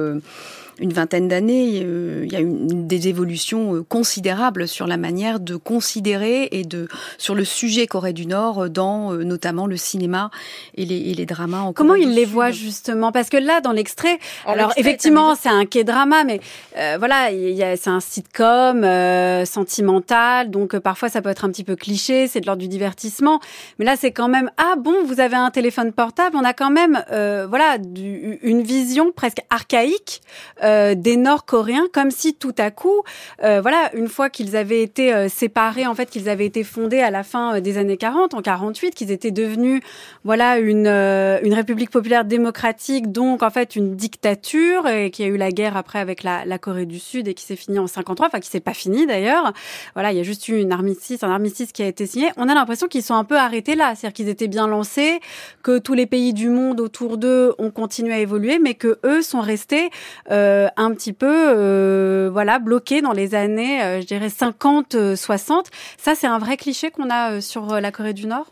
Speaker 11: Une vingtaine d'années, euh, il y a eu une- des évolutions euh, considérables sur la manière de considérer et de sur le sujet Corée du Nord euh, dans euh, notamment le cinéma et les, et les dramas en
Speaker 2: Comment
Speaker 11: Corée
Speaker 2: il
Speaker 11: du
Speaker 2: les voit justement? Parce que là, dans l'extrait, alors effectivement, c'est un K-drama, mais euh, voilà, il y a, c'est un sitcom euh, sentimental, donc euh, parfois ça peut être un petit peu cliché, c'est de l'ordre du divertissement. Mais là, c'est quand même ah bon, vous avez un téléphone portable, on a quand même euh, voilà du- une vision presque archaïque euh, des Nord-Coréens, comme si tout à coup, euh, voilà, une fois qu'ils avaient été euh, séparés, en fait, qu'ils avaient été fondés à la fin euh, des années 40, en 48, qu'ils étaient devenus voilà une euh, une république populaire démocratique donc en fait une dictature et qui a eu la guerre après avec la, la Corée du Sud et qui s'est finie en 53 enfin qui s'est pas fini d'ailleurs. Voilà il y a juste eu une armistice un armistice qui a été signé. On a l'impression qu'ils sont un peu arrêtés là c'est-à-dire qu'ils étaient bien lancés que tous les pays du monde autour d'eux ont continué à évoluer mais que eux sont restés euh, un petit peu euh, voilà bloqués dans les années euh, je dirais 50 euh, 60 ça c'est un vrai cliché qu'on a euh, sur euh, la Corée du Nord?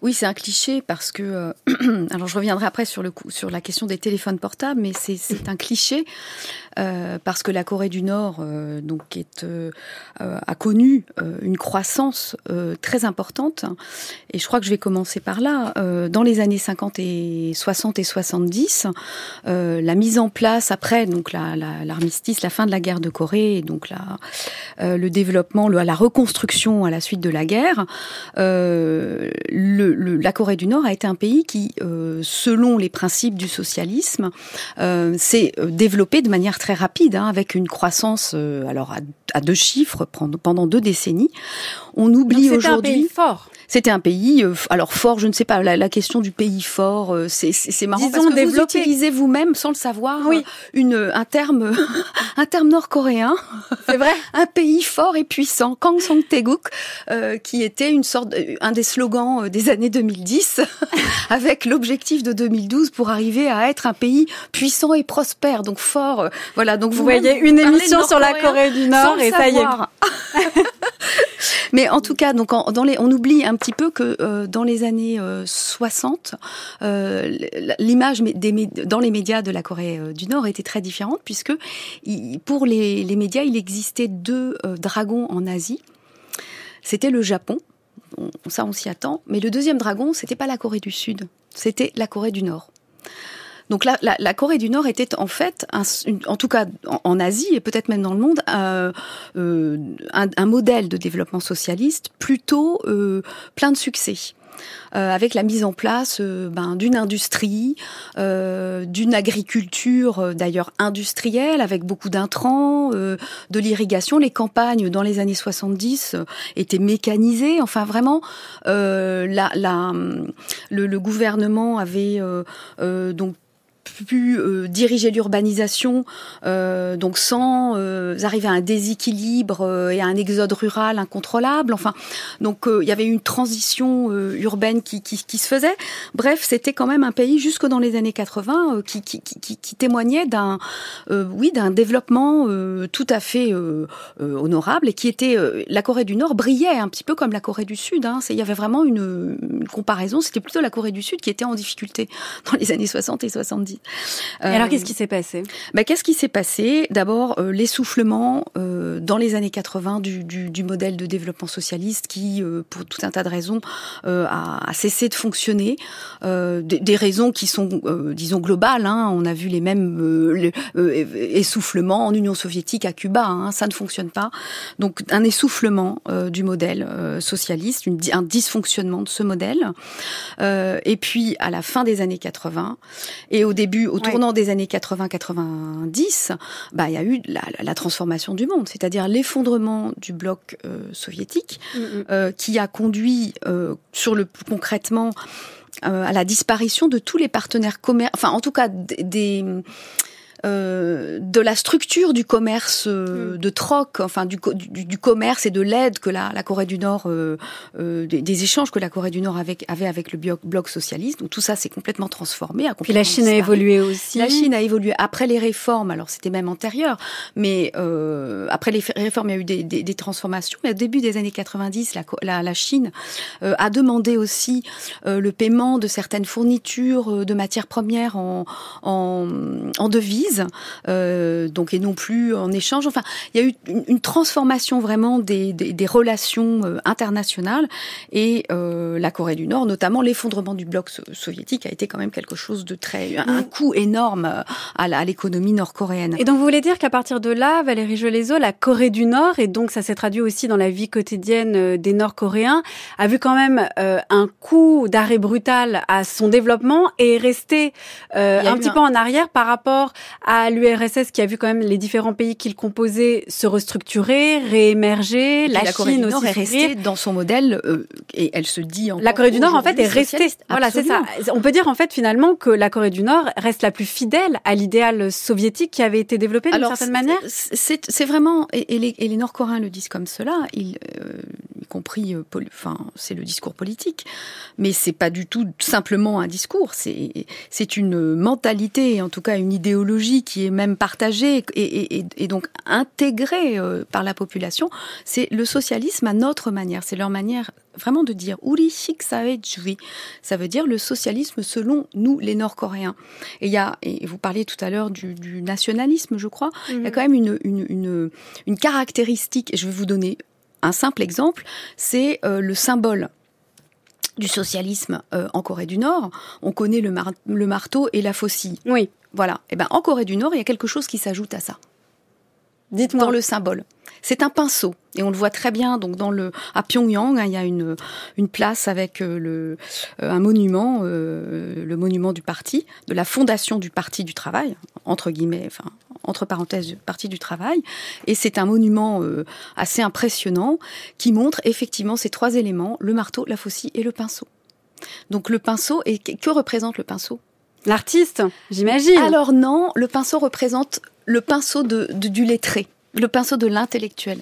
Speaker 11: Oui, c'est un cliché parce que. euh, alors, je reviendrai après sur, sur la question des téléphones portables, mais c'est un cliché euh, parce que la Corée du Nord euh, donc est, euh, euh, a connu euh, une croissance très importante. Et je crois que je vais commencer par là. Dans les années 50 et 60 et 70, euh, la mise en place après donc la- la- l'armistice, la, fin de la guerre de Corée, et donc la, le développement, le- la reconstruction à la suite de la guerre, le- le- la Corée du Nord a été un pays qui, selon les principes du socialisme, s'est développé de manière très rapide, hein, avec une croissance euh, alors à, à deux chiffres pendant, deux décennies. On oublie
Speaker 2: Donc, c'était un
Speaker 11: aujourd'hui.
Speaker 2: pays fort.
Speaker 11: C'était un pays, euh, alors fort, je ne sais pas, la, la question du pays fort, euh, c'est marrant
Speaker 2: Disons
Speaker 11: parce que vous utilisez vous-même, sans le savoir, euh, une, un terme, un terme nord-coréen.
Speaker 2: C'est vrai.
Speaker 11: un pays fort et puissant, Kang Song Taeguk, euh, qui était une sorte, un des slogans des années 2010, avec l'objectif de 2012 pour arriver à être un pays puissant et prospère, donc fort. voilà, donc
Speaker 2: Vous voyez une émission sur la Corée du Nord et ça y est.
Speaker 11: Mais en tout cas, donc en- dans les, on oublie un petit peu que euh, dans les années euh, 60, euh, l'image des mé- dans les médias de la Corée euh, du Nord était très différente puisque pour les, les médias, il existait deux euh, dragons en Asie. C'était le Japon, on- ça on s'y attend, mais le deuxième dragon, c'était pas la Corée du Sud, c'était la Corée du Nord. Donc la, la, la Corée du Nord était en fait, un- en tout cas en, Asie et peut-être même dans le monde, euh, euh, un, un modèle de développement socialiste plutôt euh, plein de succès. Euh, avec la mise en place euh, ben, d'une industrie, euh, d'une agriculture euh, d'ailleurs industrielle avec beaucoup d'intrants, de l'irrigation. Les campagnes dans les années 70 euh, étaient mécanisées. Enfin vraiment, la, la, le, le gouvernement avait donc pu euh, diriger l'urbanisation, euh, donc sans euh, arriver à un déséquilibre euh, et à un exode rural incontrôlable. Enfin, donc euh, il y avait une transition euh, urbaine qui, qui, qui se faisait. Bref, c'était quand même un pays jusque dans les années 80 euh, qui, qui, qui, témoignait d'un, oui, d'un développement tout à fait honorable et qui était la Corée du Nord brillait un petit peu comme la Corée du Sud. Hein. Il y avait vraiment une, une comparaison. C'était plutôt la Corée du Sud qui était en difficulté dans les années 60 et 70.
Speaker 2: Et alors, qu'est-ce qui s'est passé?
Speaker 11: bah, Qu'est-ce qui s'est passé? D'abord, euh, l'essoufflement euh, dans les années 80 du, du, du modèle de développement socialiste qui, euh, pour tout un tas de raisons, euh, a, a cessé de fonctionner. Euh, des, des raisons qui sont, euh, disons, globales. Hein. On a vu les mêmes euh, les, euh, essoufflements en Union soviétique, à Cuba. Hein. Ça ne fonctionne pas. Donc, un essoufflement euh, du modèle euh, socialiste, une, un dysfonctionnement de ce modèle. Euh, et puis, à la fin des années 80 et au début début, au tournant des années 80-90, bah il y a eu la, la, transformation du monde, c'est-à-dire l'effondrement du bloc euh, soviétique, mm, mm. euh, qui a conduit euh, sur le concrètement à la disparition de tous les partenaires commerciaux, enfin en tout cas des euh, de la structure du commerce euh, hmm. de troc, enfin du, du, du commerce et de l'aide que la, la, Corée du Nord, euh, euh des, des, échanges que la Corée du Nord avait, avait avec le bloc socialiste. Donc tout ça s'est complètement transformé. A
Speaker 2: Puis la Chine a évolué aussi.
Speaker 11: La Chine a évolué après les réformes. Alors c'était même antérieur, mais après les réformes, il y a eu des, des, des transformations. Mais au début des années 90, la, la, la Chine a demandé aussi le paiement de certaines fournitures de matières premières en, en, en devises euh, donc et non plus en échange. Enfin, il y a eu une, transformation vraiment des, des, des relations euh, internationales et euh, la Corée du Nord, notamment l'effondrement du bloc soviétique, a été quand même quelque chose de très un, coût énorme à l'économie nord-coréenne.
Speaker 2: Et donc vous voulez dire qu'à partir de là, Valérie Jolézo, la Corée du Nord, et donc ça s'est traduit aussi dans la vie quotidienne euh, des Nord-Coréens, a vu quand même euh, un coup d'arrêt brutal à son développement et est resté euh, un petit peu en arrière par rapport à l'URSS qui a vu quand même les différents pays qu'il composait se restructurer, réémerger. La,
Speaker 11: la Corée du Nord est restée dans son modèle euh, et elle se dit
Speaker 2: La Corée du Nord en fait est restée. Voilà, c'est ça. On peut dire en fait finalement que la Corée du Nord reste la plus fidèle à l'idéal soviétique qui avait été développé d'une certaine manière.
Speaker 11: C'est vraiment et, les, et les Nord-Coréens le disent comme cela. Ils, euh, compris, euh, enfin, c'est le discours politique, mais c'est pas du tout simplement un discours. C'est c'est une mentalité, en tout cas une idéologie qui est même partagée et, donc intégrée euh, par la population, c'est le socialisme à notre manière. C'est leur manière vraiment de dire Ça veut dire le socialisme selon nous, les Nord-Coréens. Et il y a, et vous parliez tout à l'heure du, nationalisme, je crois. Il y a mhm. quand même une, une, une, caractéristique, et je vais vous donner un simple exemple, c'est euh, le symbole du socialisme euh, en Corée du Nord. On connaît le, le marteau et la faucille.
Speaker 2: Oui.
Speaker 11: Voilà. Et eh ben en Corée du Nord, il y a quelque chose qui s'ajoute à ça.
Speaker 2: Dites-moi.
Speaker 11: Dans le symbole. C'est un pinceau. Et on le voit très bien. Donc dans le à Pyongyang, hein, il y a une une place avec euh, le euh, un monument, euh, le monument du parti, de la fondation du parti du travail entre guillemets, enfin entre parenthèses, parti du travail. Et c'est un monument assez impressionnant qui montre effectivement ces trois éléments le marteau, la faucille et le pinceau. Donc le pinceau et que représente le pinceau?
Speaker 2: L'artiste, j'imagine.
Speaker 11: Alors non, le pinceau représente le pinceau de, du lettré, le pinceau de l'intellectuel.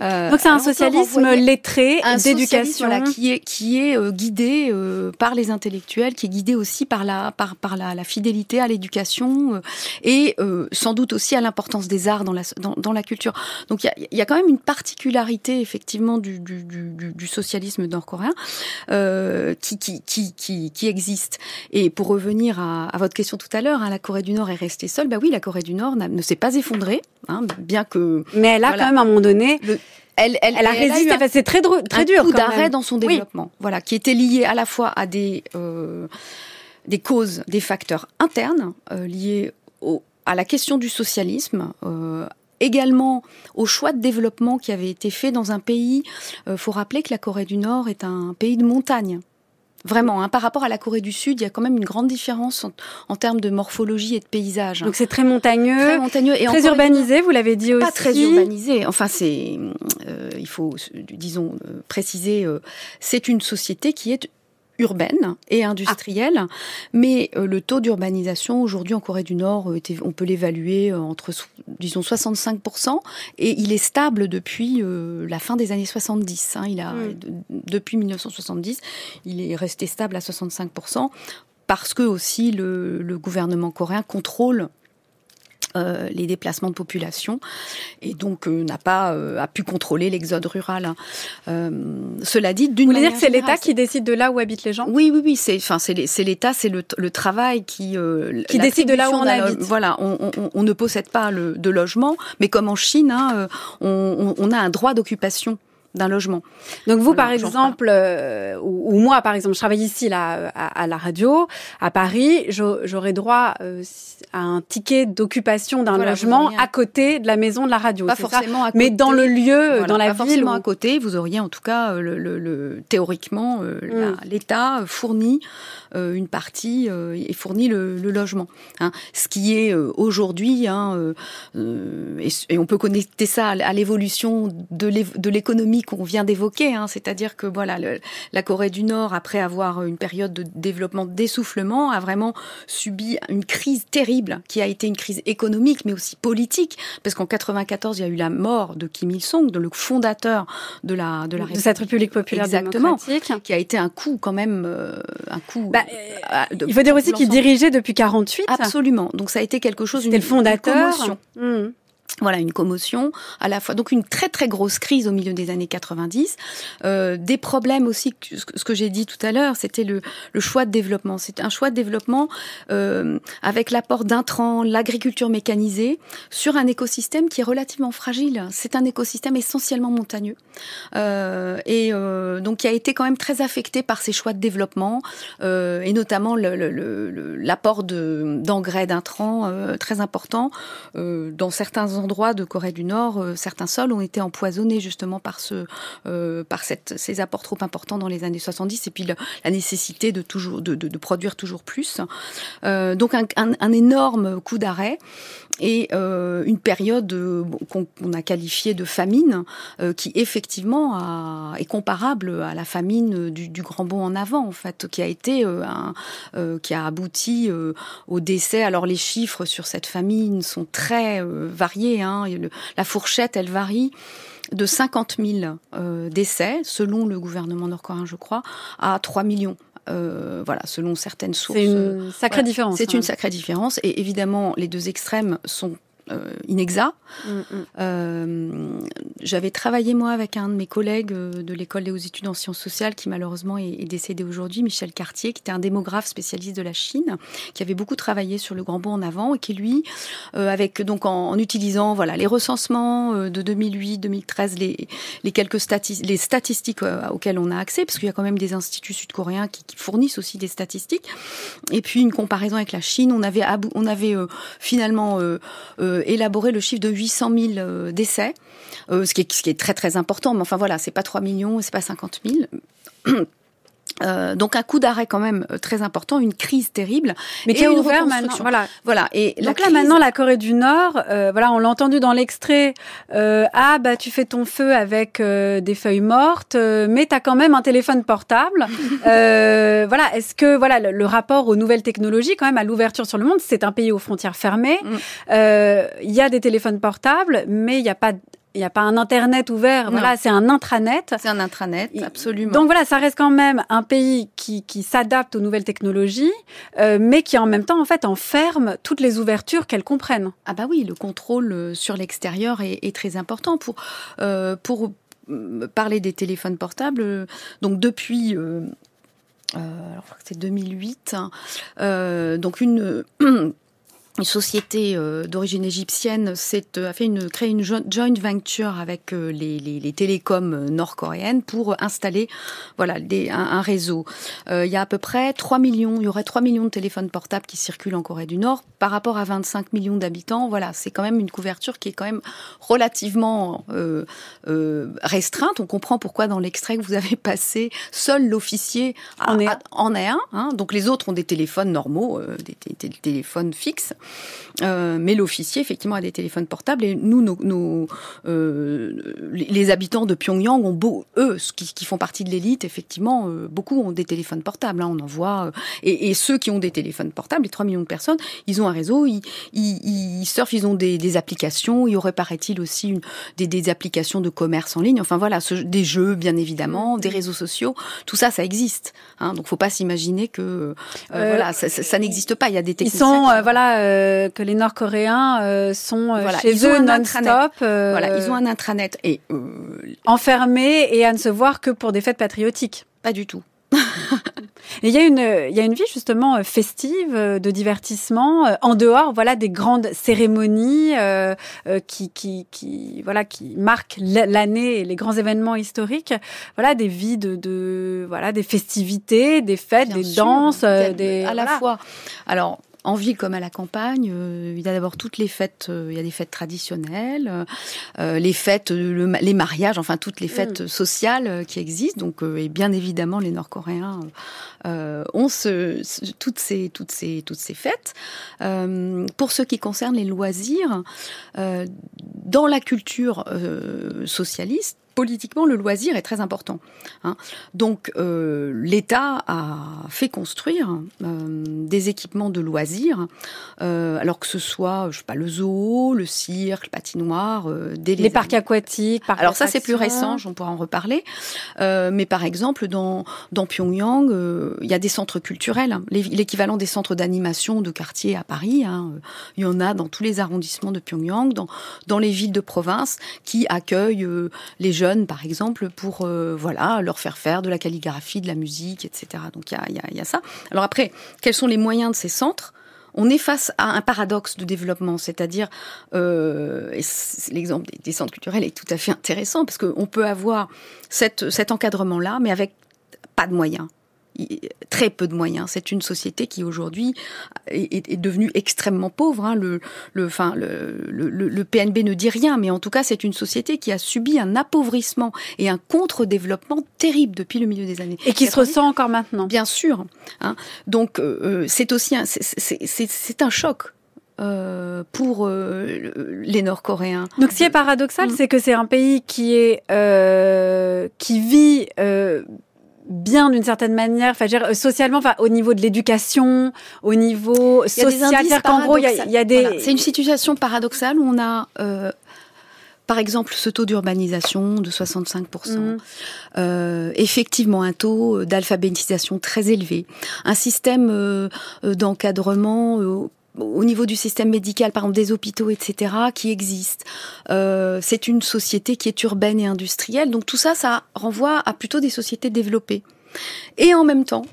Speaker 2: Euh, Donc c'est un socialisme lettré d'éducation
Speaker 11: qui est qui est euh, guidé euh, par les intellectuels, qui est guidé aussi par la par par la, la fidélité à l'éducation et sans doute aussi à l'importance des arts dans la dans, dans la culture. Donc il y a, y a, quand même une particularité effectivement du du, du, du socialisme nord-coréen qui, qui, qui qui qui existe. Et pour revenir à, à votre question tout à l'heure, hein, la Corée du Nord est restée seule. Bah oui, la Corée du Nord ne s'est pas effondrée, hein, bien que.
Speaker 2: Mais elle a quand même à un moment donné. Le, elle, elle, elle, a résisté. c'est très, très un dur.
Speaker 11: Un coup d'arrêt dans son développement. Voilà, qui était lié à la fois à des euh, des causes, des facteurs internes euh, liés au, à la question du socialisme. Euh, également au choix de développement qui avait été fait dans un pays. Il faut rappeler que la Corée du Nord est un pays de montagne. Vraiment, hein, par rapport à la Corée du Sud, il y a quand même une grande différence en, termes de morphologie et de paysage.
Speaker 2: Donc c'est très montagneux,
Speaker 11: très montagneux et
Speaker 2: très urbanisé, vous l'avez dit aussi.
Speaker 11: Pas très urbanisé. Enfin, c'est, euh, il faut, disons, euh, préciser, euh, c'est une société qui est urbaine et industrielle, mais euh, le taux d'urbanisation aujourd'hui en Corée du Nord, euh, on peut l'évaluer euh, entre, disons, 65%, et il est stable depuis la fin des années 70. Hein. il a, depuis 1970, il est resté stable à 65%, parce que aussi le, le gouvernement coréen contrôle euh, les déplacements de population et donc euh, n'a pas euh, a pu contrôler l'exode rural. Hein. cela dit, d'une
Speaker 2: manière dire que c'est l'État qui décide de là où habitent les gens?
Speaker 11: Oui, oui, oui. C'est enfin c'est l'État, c'est le, le, travail qui
Speaker 2: qui décide de là où on habite.
Speaker 11: Voilà, on, on, on, ne possède pas le, de logement, mais comme en Chine, hein, on, on, a un droit d'occupation d'un logement.
Speaker 2: Donc vous, par exemple, euh, ou, moi, par exemple, je travaille ici là à, la radio à Paris, j'aurais droit euh, à un ticket d'occupation d'un logement à côté de la maison de la radio.
Speaker 11: Pas forcément à
Speaker 2: côté, mais dans le lieu, dans la
Speaker 11: pas
Speaker 2: ville.
Speaker 11: Forcément à côté, vous auriez en tout cas le, le, le théoriquement mm. l'État fournit euh, une partie euh, et fournit le, le logement. Hein. Ce qui est euh, aujourd'hui, hein, et, et, on peut connecter ça à l'évolution de l'économie qu'on vient d'évoquer, hein, c'est-à-dire que voilà, le, la Corée du Nord, après avoir une période de développement d'essoufflement, a vraiment subi une crise terrible qui a été une crise économique, mais aussi politique, parce qu'en 94, il y a eu la mort de Kim Il-sung, de le fondateur de la de la
Speaker 2: de cette République populaire
Speaker 11: Exactement,
Speaker 2: démocratique,
Speaker 11: qui a été un coup quand même, un coup. Bah,
Speaker 2: il faut dire aussi qu'il dirigeait depuis 48.
Speaker 11: Absolument. Donc ça a été quelque chose.
Speaker 2: C'était le fondateur.
Speaker 11: Une voilà une commotion à la fois donc une très très grosse crise au milieu des années 90 euh, des problèmes aussi ce que j'ai dit tout à l'heure c'était le, choix de développement. C'est un choix de développement euh, avec l'apport d'intrants l'agriculture mécanisée sur un écosystème qui est relativement fragile. C'est un écosystème essentiellement montagneux. Euh, et donc qui a été quand même très affecté par ces choix de développement et notamment l'apport d'engrais d'intrants très important dans certains endroits de Corée du Nord, euh, certains sols ont été empoisonnés justement par euh, ces apports trop importants dans les années 70 et puis la, nécessité de produire toujours plus. Euh, donc un, énorme coup d'arrêt et euh, une période euh, qu'on a qualifiée de famine, euh, qui effectivement a, est comparable à la famine du, Grand Bond en avant, en fait, qui a été un, qui a abouti au décès. Alors les chiffres sur cette famine sont très variés. Hein, la fourchette, elle varie de 50 000 décès, selon le gouvernement nord-coréen, je crois, à 3 millions. Euh, voilà, selon certaines sources.
Speaker 2: C'est une sacrée différence.
Speaker 11: C'est une sacrée différence. Et évidemment, les deux extrêmes sont euh, inexact. Mm, mm. Euh, J'avais travaillé moi avec un de mes collègues euh, de l'école des hautes études en sciences sociales qui malheureusement est, est décédé aujourd'hui, Michel Cartier, qui était un démographe spécialiste de la Chine, qui avait beaucoup travaillé sur le grand bond en avant et qui lui, euh, avec donc en, en, utilisant voilà les recensements de 2008, 2013, les, les quelques stati les statistiques auxquelles on a accès, parce qu'il y a quand même des instituts sud-coréens qui, qui, fournissent aussi des statistiques, et puis une comparaison avec la Chine, on avait on avait finalement euh, élaborer le chiffre de 800 000 euh, décès, euh, ce qui, est, ce qui est très très important. Mais enfin voilà, c'est pas 3 millions, c'est pas 50 000. Euh, donc un coup d'arrêt quand même très important, une crise terrible,
Speaker 2: mais qui a ouvert maintenant. Voilà,
Speaker 11: voilà.
Speaker 2: Et donc là maintenant la Corée du Nord, euh, voilà, on l'a entendu dans l'extrait. Euh, ah bah tu fais ton feu avec des feuilles mortes, mais t'as quand même un téléphone portable. voilà, est-ce que voilà le, rapport aux nouvelles technologies quand même à l'ouverture sur le monde, c'est un pays aux frontières fermées. Mm. Il y a des téléphones portables, mais il n'y a pas il n'y a pas un internet ouvert. Voilà, c'est un intranet.
Speaker 11: C'est un intranet, absolument.
Speaker 2: Donc voilà, ça reste quand même un pays qui, qui s'adapte aux nouvelles technologies, euh, mais qui en même temps en fait enferme toutes les ouvertures qu'elles comprennent.
Speaker 11: Ah bah oui, le contrôle euh, sur l'extérieur est, est, très important pour euh, pour parler des téléphones portables. Donc depuis euh, c'est 2008. Hein, donc une une société euh, d'origine égyptienne euh, a fait une, créé une joint venture avec euh, les, les, les, télécoms nord-coréennes pour installer voilà des, un, réseau. il y a à peu près 3 millions, il y aurait 3 millions de téléphones portables qui circulent en Corée du Nord par rapport à 25 millions d'habitants. Voilà, c'est quand même une couverture qui est quand même relativement euh, restreinte. On comprend pourquoi dans l'extrait que vous avez passé, seul l'officier en, en est un. Hein, donc les autres ont des téléphones normaux, des, des téléphones fixes. Euh, mais l'officier, effectivement, a des téléphones portables. Et nous, nos, nos euh, les habitants de Pyongyang ont beau, eux, qui, qui font partie de l'élite, effectivement, euh, beaucoup ont des téléphones portables. Hein, on en voit. Euh, et, et, ceux qui ont des téléphones portables, les 3 millions de personnes, ils ont un réseau, ils, ils, ils surfent, ils ont des, des applications. Il y aurait, paraît-il, aussi une, des, des, applications de commerce en ligne. Enfin voilà, ce, des jeux, bien évidemment, des réseaux sociaux. Tout ça, ça existe. Hein, donc, faut pas s'imaginer que voilà, ça, ça, ça n'existe pas. Il y a des techniciens.
Speaker 2: Ils sont, voilà euh, que les Nord-Coréens euh, sont euh, chez eux non-stop.
Speaker 11: voilà, ils ont un intranet et
Speaker 2: enfermés et à ne se voir que pour des fêtes patriotiques.
Speaker 11: Pas du tout.
Speaker 2: Il y a une, il y a une vie justement festive, de divertissement, en dehors, voilà, des grandes cérémonies euh, qui, qui, qui, voilà, qui marquent l'année et les grands événements historiques. Voilà, des vies de, de voilà, des festivités, des fêtes, des danses, des
Speaker 11: à la fois. Alors en ville comme à la campagne, euh, il y a d'abord toutes les fêtes, euh, il y a des fêtes traditionnelles, euh, les fêtes, les mariages, enfin toutes les fêtes mm. sociales qui existent. Donc, et bien évidemment, les Nord-Coréens ont ce, toutes ces toutes ces toutes ces fêtes. pour ce qui concerne les loisirs, dans la culture socialiste, politiquement, le loisir est très important. Hein. Donc, euh, l'État a fait construire euh, des équipements de loisirs, euh, alors que ce soit, je sais pas, le zoo, le cirque, le patinoire,
Speaker 2: des les, parcs aquatiques.
Speaker 11: alors ça, c'est plus récent, on pourra en reparler. mais par exemple, dans dans Pyongyang, il y a des centres culturels, hein. l'équivalent des centres d'animation de quartier à Paris. Hein. Il y en a dans tous les arrondissements de Pyongyang, dans dans les villes de province qui accueillent les jeunes par exemple, pour euh, voilà leur faire faire de la calligraphie, de la musique, etc. Donc il y a, y a, ça. Alors après, quels sont les moyens de ces centres? On est face à un paradoxe de développement, c'est-à-dire euh, l'exemple des, centres culturels est tout à fait intéressant parce qu'on peut avoir cet encadrement-là, mais avec pas de moyens très peu de moyens. C'est une société qui aujourd'hui est, devenue extrêmement pauvre. Hein. Le, le, enfin, le, le, PNB ne dit rien, mais en tout cas, c'est une société qui a subi un appauvrissement et un contre-développement terrible depuis le milieu des années.
Speaker 2: Et qui se ressent encore maintenant.
Speaker 11: Bien sûr. Hein. Donc, euh, euh, c'est aussi un, c'est un choc. Euh, pour les Nord-Coréens.
Speaker 2: Donc, ce qui est paradoxal, mm. c'est que c'est un pays qui est qui vit bien d'une certaine manière, enfin, euh, socialement, enfin, au niveau de l'éducation, au niveau social,
Speaker 11: cest qu'en gros, il y a, des. C'est une situation paradoxale où on a. Euh, par exemple, ce taux d'urbanisation de 65%, mmh. euh, effectivement un taux d'alphabétisation très élevé, un système euh, d'encadrement au niveau du système médical, par exemple des hôpitaux, etc., qui existent. Euh, c'est une société qui est urbaine et industrielle. Donc tout ça, ça renvoie à plutôt des sociétés développées. Et en même temps,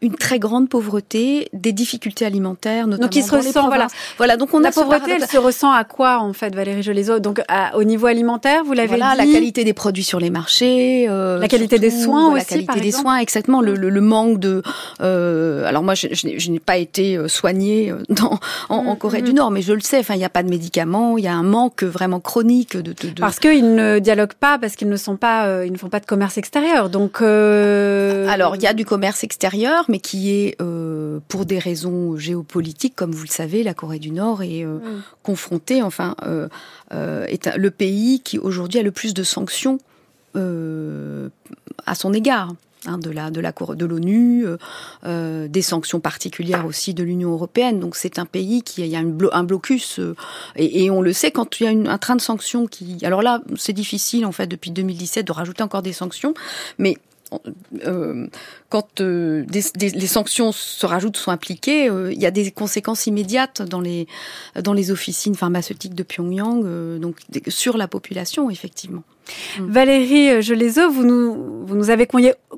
Speaker 11: une très grande pauvreté, des difficultés alimentaires, notamment donc il se ressent,
Speaker 2: voilà. voilà. Donc on la pauvreté, elle se ressent à quoi en fait, Valérie Jolézo Donc au niveau alimentaire, vous l'avez
Speaker 11: voilà, dit. la qualité des produits sur les marchés,
Speaker 2: euh, la qualité des soins aussi,
Speaker 11: la qualité des soins, exactement. Le, le, manque de. Euh, alors moi, je, je n'ai pas été euh, soignée euh, dans, en, en mm, Corée mm, du. Nord, mais je le sais. Enfin, il n'y a pas de médicaments, il y a un manque vraiment chronique de. de, de...
Speaker 2: Parce qu'ils ne dialoguent pas, parce qu'ils ne sont pas, ils ne font pas de commerce extérieur. Donc.
Speaker 11: Alors il y a du commerce extérieur mais qui est, euh, pour des raisons géopolitiques, comme vous le savez, la Corée du Nord est euh, mm. confrontée, enfin, euh, est le pays qui aujourd'hui a le plus de sanctions à son égard. Hein, de la de la de l'ONU, des sanctions particulières aussi de l'Union européenne. Donc c'est un pays qui il y a un blocus et, on le sait quand il y a un train de sanctions qui. Alors là c'est difficile en fait depuis 2017 de rajouter encore des sanctions, mais euh, quand euh, les sanctions se rajoutent, sont appliquées, euh, il y a des conséquences immédiates dans les dans les officines pharmaceutiques de Pyongyang, donc sur la population effectivement.
Speaker 2: Mm. Valérie euh, Jolézo, vous nous, vous nous avez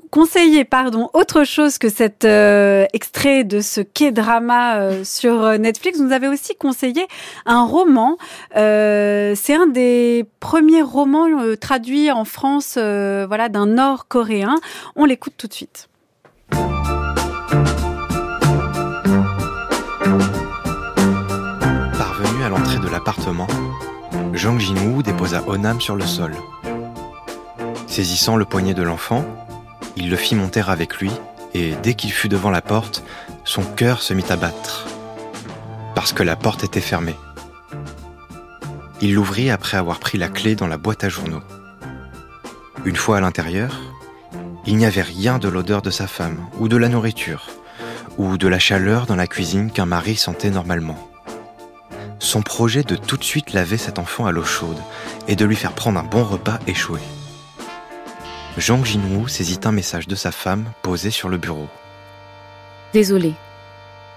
Speaker 2: conseillé pardon, autre chose que cet euh, extrait de ce quai drama euh, sur Netflix. Vous nous avez aussi conseillé un roman. C'est un des premiers romans traduits en France voilà, d'un nord-coréen. On l'écoute tout de suite.
Speaker 12: Parvenu à l'entrée de l'appartement, Jang Jinwoo déposa Onam sur le sol. Saisissant le poignet de l'enfant, il le fit monter avec lui, et dès qu'il fut devant la porte, son cœur se mit à battre, parce que la porte était fermée. Il l'ouvrit après avoir pris la clé dans la boîte à journaux. Une fois à l'intérieur, il n'y avait rien de l'odeur de sa femme, ou de la nourriture, ou de la chaleur dans la cuisine qu'un mari sentait normalement. Son projet de tout de suite laver cet enfant à l'eau chaude et de lui faire prendre un bon repas échoué. Jang Jinwoo saisit un message de sa femme posé sur le bureau.
Speaker 17: Désolé,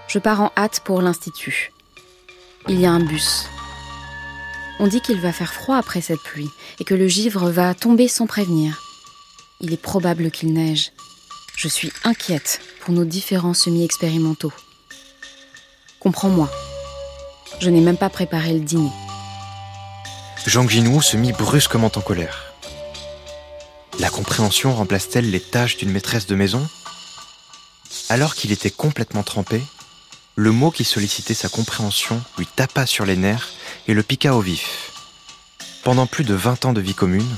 Speaker 17: je pars en hâte pour l'institut. Il y a un bus. On dit qu'il va faire froid après cette pluie et que le givre va tomber sans prévenir. Il est probable qu'il neige. Je suis inquiète pour nos différents semi-expérimentaux. Comprends-moi. Je n'ai même pas préparé le dîner.
Speaker 12: Jean Ginou se mit brusquement en colère. La compréhension remplace-t-elle les tâches d'une maîtresse de maison? Alors qu'il était complètement trempé, le mot qui sollicitait sa compréhension lui tapa sur les nerfs et le piqua au vif. Pendant plus de 20 ans de vie commune,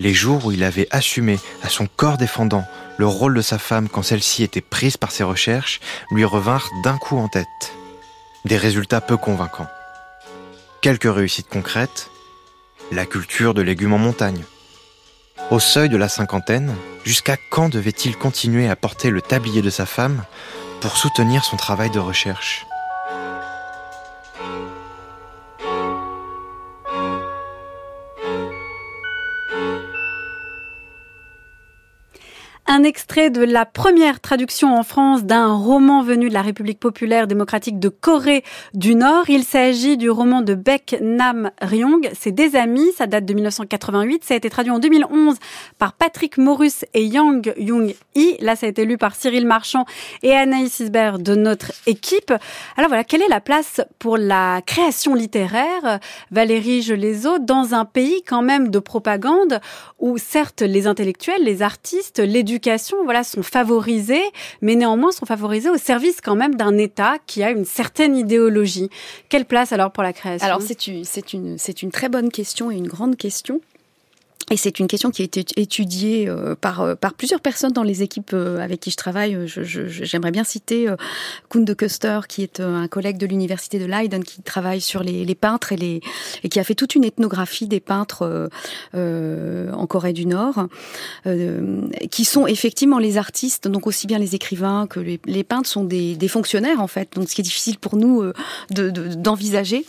Speaker 12: les jours où il avait assumé à son corps défendant le rôle de sa femme quand celle-ci était prise par ses recherches lui revinrent d'un coup en tête. Des résultats peu convaincants. Quelques réussites concrètes, la culture de légumes en montagne. Au seuil de la cinquantaine, jusqu'à quand devait-il continuer à porter le tablier de sa femme pour soutenir son travail de recherche?
Speaker 2: Un extrait de la première traduction en France d'un roman venu de la République populaire démocratique de Corée du Nord. Il s'agit du roman de Baek Nam Ryong. C'est des amis. Ça date de 1988. Ça a été traduit en 2011 par Patrick Morus et Yang Young Hee. Là, ça a été lu par Cyril Marchand et Anaïs Isbert de notre équipe. Alors voilà, quelle est la place pour la création littéraire, Valérie Gelezo, dans un pays quand même de propagande où certes les intellectuels, les artistes, l'éducation voilà, sont favorisées, mais néanmoins sont favorisées au service quand même d'un État qui a une certaine idéologie. Quelle place alors pour la création?
Speaker 11: Alors c'est une, une, une très bonne question et une grande question. Et c'est une question qui a été étudiée euh, par, euh, par plusieurs personnes dans les équipes euh, avec qui je travaille. J'aimerais bien citer Koen de Custer, qui est un collègue de l'université de Leiden, qui travaille sur les, les, peintres et, les, et qui a fait toute une ethnographie des peintres en Corée du Nord, qui sont effectivement les artistes, donc aussi bien les écrivains que les, peintres sont des, des, fonctionnaires en fait. Donc ce qui est difficile pour nous d'envisager,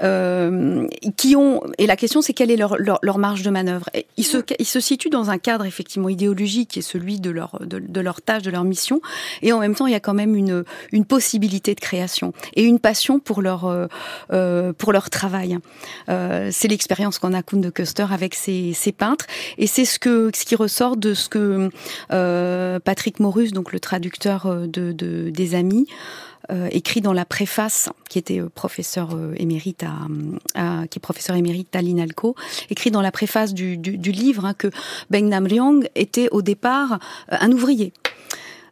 Speaker 11: de, qui ont et la question c'est quelle est leur, leur marge de manœuvre ils se, ils situent dans un cadre effectivement idéologique qui est celui de leur, de, de, leur tâche, de leur mission. Et en même temps, il y a quand même une, possibilité de création et une passion pour leur, euh, euh travail. Euh, c'est l'expérience qu'on a Kuhn de Custer avec ses, peintres. Et c'est ce, qui ressort de ce que Patrick Morus, donc le traducteur de, de des Amis, euh, écrit dans la préface, qui était euh, professeur euh, émérite à, à, qui est professeur émérite à l'INALCO, écrit dans la préface du, livre hein, que Beng Nam Ryong était au départ un ouvrier.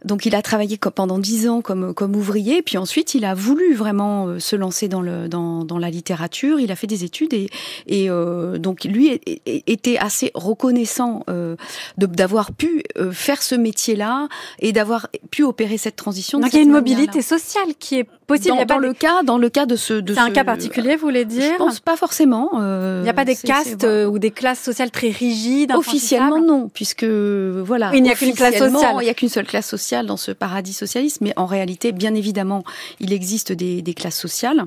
Speaker 11: Donc il a travaillé pendant dix ans comme, comme ouvrier, puis ensuite il a voulu vraiment euh, se lancer dans, le, dans, dans la littérature. Il a fait des études et, et euh, donc lui était assez reconnaissant euh, d'avoir pu euh, faire ce métier-là et d'avoir pu opérer cette transition.
Speaker 2: Donc il y a une mobilité sociale qui est possible.
Speaker 11: Dans, il y a pas le cas, dans le cas de ce, de
Speaker 2: c'est un cas particulier, vous voulez dire
Speaker 11: Je pense pas forcément.
Speaker 2: il n'y a pas des castes ou des classes sociales très rigides.
Speaker 11: Officiellement non, puisque voilà.
Speaker 2: Il n'y a qu'une classe sociale.
Speaker 11: Il n'y a qu'une seule classe sociale dans ce paradis socialiste, mais en réalité, bien évidemment, il existe des, des classes sociales.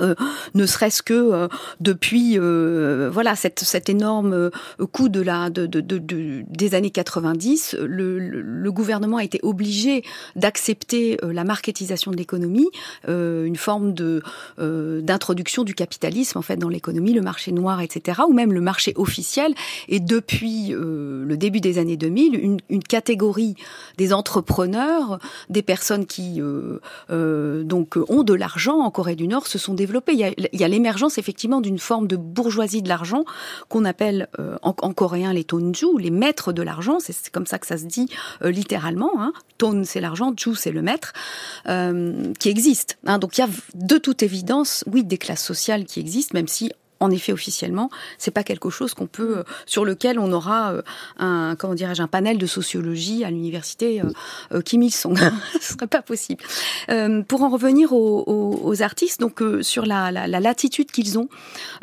Speaker 11: Euh, ne serait-ce que euh, depuis euh, voilà cette, cet énorme coup de la de, de, de, des années 90 le, gouvernement a été obligé d'accepter la marketisation de l'économie une forme de d'introduction du capitalisme en fait dans l'économie le marché noir etc ou même le marché officiel et depuis le début des années 2000 une, une catégorie des entrepreneurs des personnes qui donc ont de l'argent en Corée du Nord se sont développées. Il y a l'émergence effectivement d'une forme de bourgeoisie de l'argent qu'on appelle euh, en, en, coréen les tonju, les maîtres de l'argent. C'est comme ça que ça se dit euh, littéralement. Hein. Ton c'est l'argent, ju c'est le maître, euh, qui existe. Hein. Donc il y a de toute évidence, oui, des classes sociales qui existent, même si en effet officiellement, c'est pas quelque chose qu'on peut euh, sur lequel on aura euh, un comment dirais-je un panel de sociologie à l'université euh, Kim Il Sung. Ce serait pas possible. Euh, pour en revenir aux, aux, aux artistes, donc euh, sur la, la, la latitude qu'ils ont,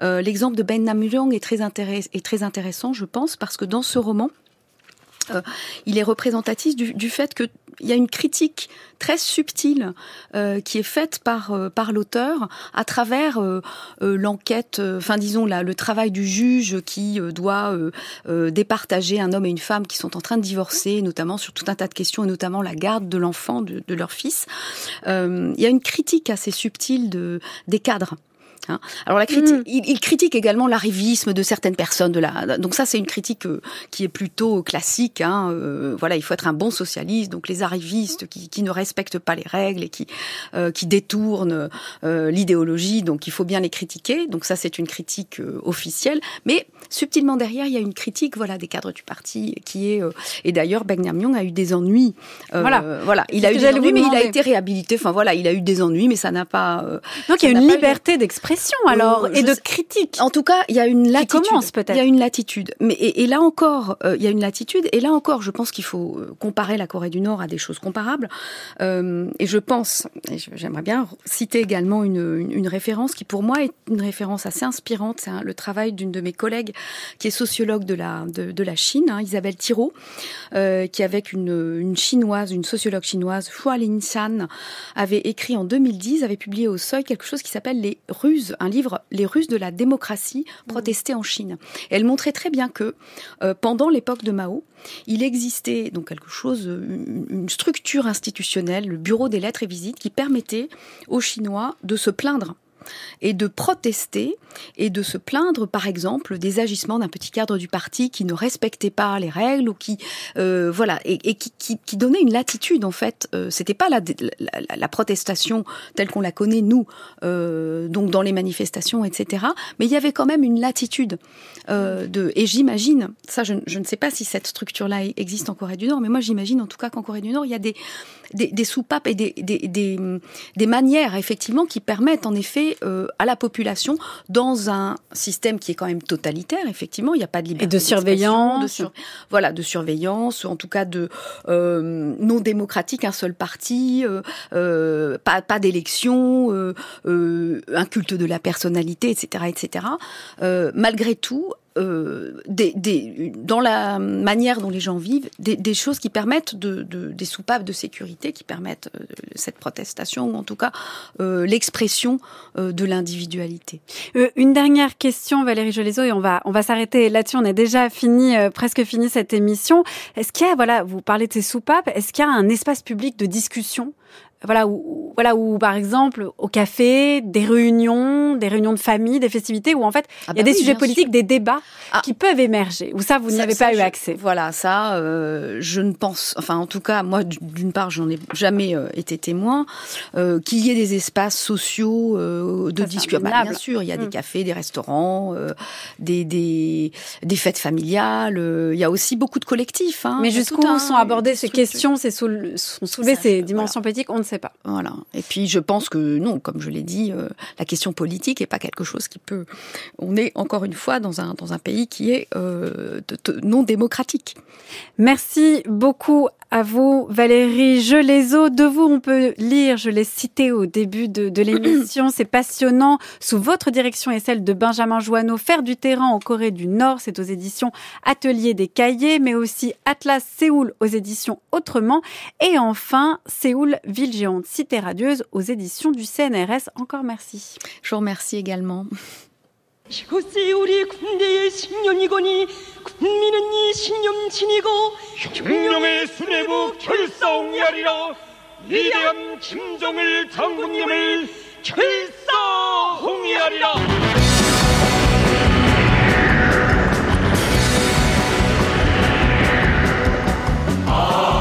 Speaker 11: euh, l'exemple de Ben Namulong est très intéressant, est très intéressant, je pense, parce que dans ce roman, il est représentatif du, du fait que il y a une critique très subtile euh, qui est faite par euh, par l'auteur à travers euh, l'enquête, enfin disons là, le travail du juge qui doit départager un homme et une femme qui sont en train de divorcer, notamment sur tout un tas de questions et notamment la garde de l'enfant de, leur fils. il y a une critique assez subtile de des cadres Hein. Alors la critique, mm. il, critique également l'arrivisme de certaines personnes de la. Donc ça, c'est une critique euh, qui est plutôt classique. Hein. Euh, voilà, il faut être un bon socialiste. Donc les arrivistes qui, qui ne respectent pas les règles et qui euh, qui détournent l'idéologie. Donc il faut bien les critiquer. Donc ça, c'est une critique officielle. Mais subtilement derrière, il y a une critique, voilà, des cadres du parti qui est. et d'ailleurs, Myung a eu des ennuis.
Speaker 2: voilà,
Speaker 11: voilà, il a eu des ennuis, mais il a été réhabilité. Enfin voilà, il a eu des ennuis, mais ça n'a pas.
Speaker 2: Donc il y a une liberté d'expression alors et de critique.
Speaker 11: En tout cas, il y a une latitude.
Speaker 2: commence peut-être.
Speaker 11: Il y a une latitude. Mais et, là encore, euh, il y a une latitude. Et là encore, je pense qu'il faut euh, comparer la Corée du Nord à des choses comparables. Euh, et je pense, j'aimerais bien citer également une, une, référence qui pour moi est une référence assez inspirante. C'est le travail d'une de mes collègues qui est sociologue de la de, de la Chine, hein, Isabelle Thiraud, euh, qui avec une, une chinoise, une sociologue chinoise, Hua Lin-san, avait écrit en 2010, avait publié au Seuil quelque chose qui s'appelle les ruses un livre, Les Russes de la démocratie protestée en Chine. elle montrait très bien que euh, pendant l'époque de Mao, il existait donc quelque chose, une structure institutionnelle, le bureau des lettres et visites, qui permettait aux Chinois de se plaindre et de protester et de se plaindre, par exemple, des agissements d'un petit cadre du parti qui ne respectait pas les règles ou qui, euh, voilà, et, qui, donnait une latitude en fait. Euh, C'était pas la, la, protestation telle qu'on la connaît nous, euh, donc dans les manifestations, etc. Mais il y avait quand même une latitude euh, de. Et j'imagine, ça, je, je, ne sais pas si cette structure-là existe en Corée du Nord, mais moi j'imagine en tout cas qu'en Corée du Nord, il y a des des, des soupapes et des, des, des, des manières effectivement qui permettent en effet euh, à la population dans un système qui est quand même totalitaire. Effectivement, il n'y a pas de liberté.
Speaker 2: Et de surveillance.
Speaker 11: De voilà, de surveillance, en tout cas de euh, non démocratique, un seul parti, euh, pas, pas d'élection, un culte de la personnalité, etc., etc. malgré tout, euh, des, des, dans la manière dont les gens vivent, des, des choses qui permettent de, de, des soupapes de sécurité, qui permettent euh, cette protestation, ou en tout cas euh, l'expression euh, de l'individualité.
Speaker 2: Euh, une dernière question, Valérie Jolézo, et on va, on va s'arrêter là-dessus. On a déjà fini, presque fini cette émission. Est-ce qu'il y a, voilà, vous parlez de ces soupapes, est-ce qu'il y a un espace public de discussion voilà où, voilà où par exemple au café des réunions des réunions de famille des festivités où en fait ah il y a bah des sujets politiques des débats ah. qui peuvent émerger ou ça vous n'y avez pas eu accès.
Speaker 11: voilà ça euh, je ne pense enfin en tout cas moi d'une part j'en ai jamais euh, été témoin euh, qu'il y ait des espaces sociaux euh, de discussion. Bah, bien sûr il y a des mm. cafés des restaurants euh, des, des des fêtes familiales il y a aussi beaucoup de collectifs hein,
Speaker 2: mais jusqu'où sont abordées ces questions ces sont soulevées ces dimensions politiques on ne sait pas.
Speaker 11: Voilà. Et puis je pense que non, comme je l'ai dit, euh, la question politique est pas quelque chose qui peut. On est encore une fois dans un dans un pays qui est euh, non démocratique.
Speaker 2: Merci beaucoup à vous, Valérie Gelezo. De vous, on peut lire, je l'ai cité au début de, de l'émission, c'est passionnant. Sous votre direction et celle de Benjamin Joanneau, Faire du terrain en Corée du Nord, c'est aux éditions Atelier des Cahiers, mais aussi Atlas Séoul aux éditions Autrement. Et enfin, Séoul, ville géante, cité radieuse aux éditions du CNRS. Encore merci.
Speaker 11: Je vous remercie également.
Speaker 18: 이곳이 우리 군대의 신념이거니 국민은 이 신념 지니고 혁명의 수뇌부 결사옹이하리라 위대한 김정일 장군님을 결사홍이하리라.
Speaker 2: 아.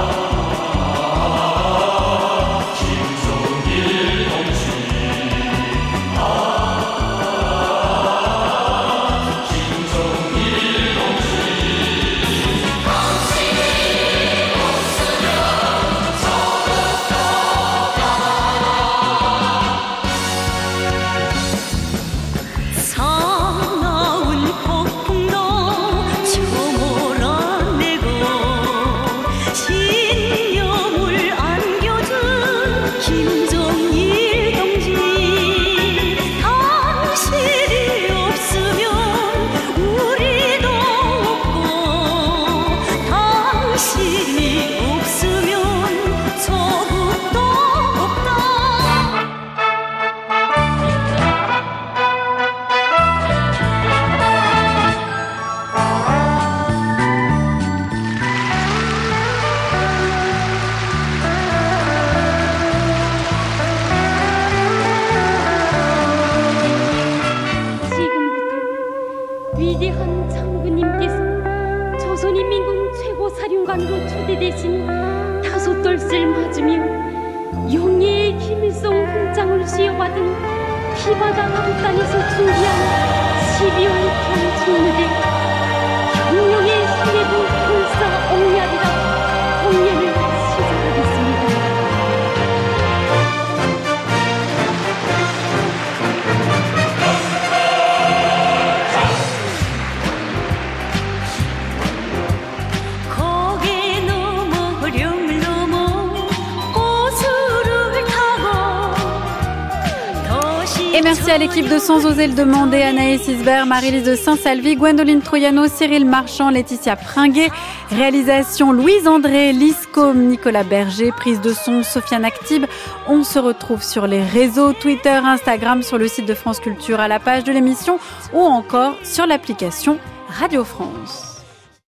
Speaker 2: Sans oser le demander, Anaïs Isbert, Marie-Lise de Saint-Salvi, Gwendoline Troyano, Cyril Marchand, Laetitia Pringuet, réalisation Louise André, Liscom, Nicolas Berger, prise de son Sofiane Actib. On se retrouve sur les réseaux Twitter, Instagram, sur le site de France Culture, à la page de l'émission ou encore sur l'application Radio France.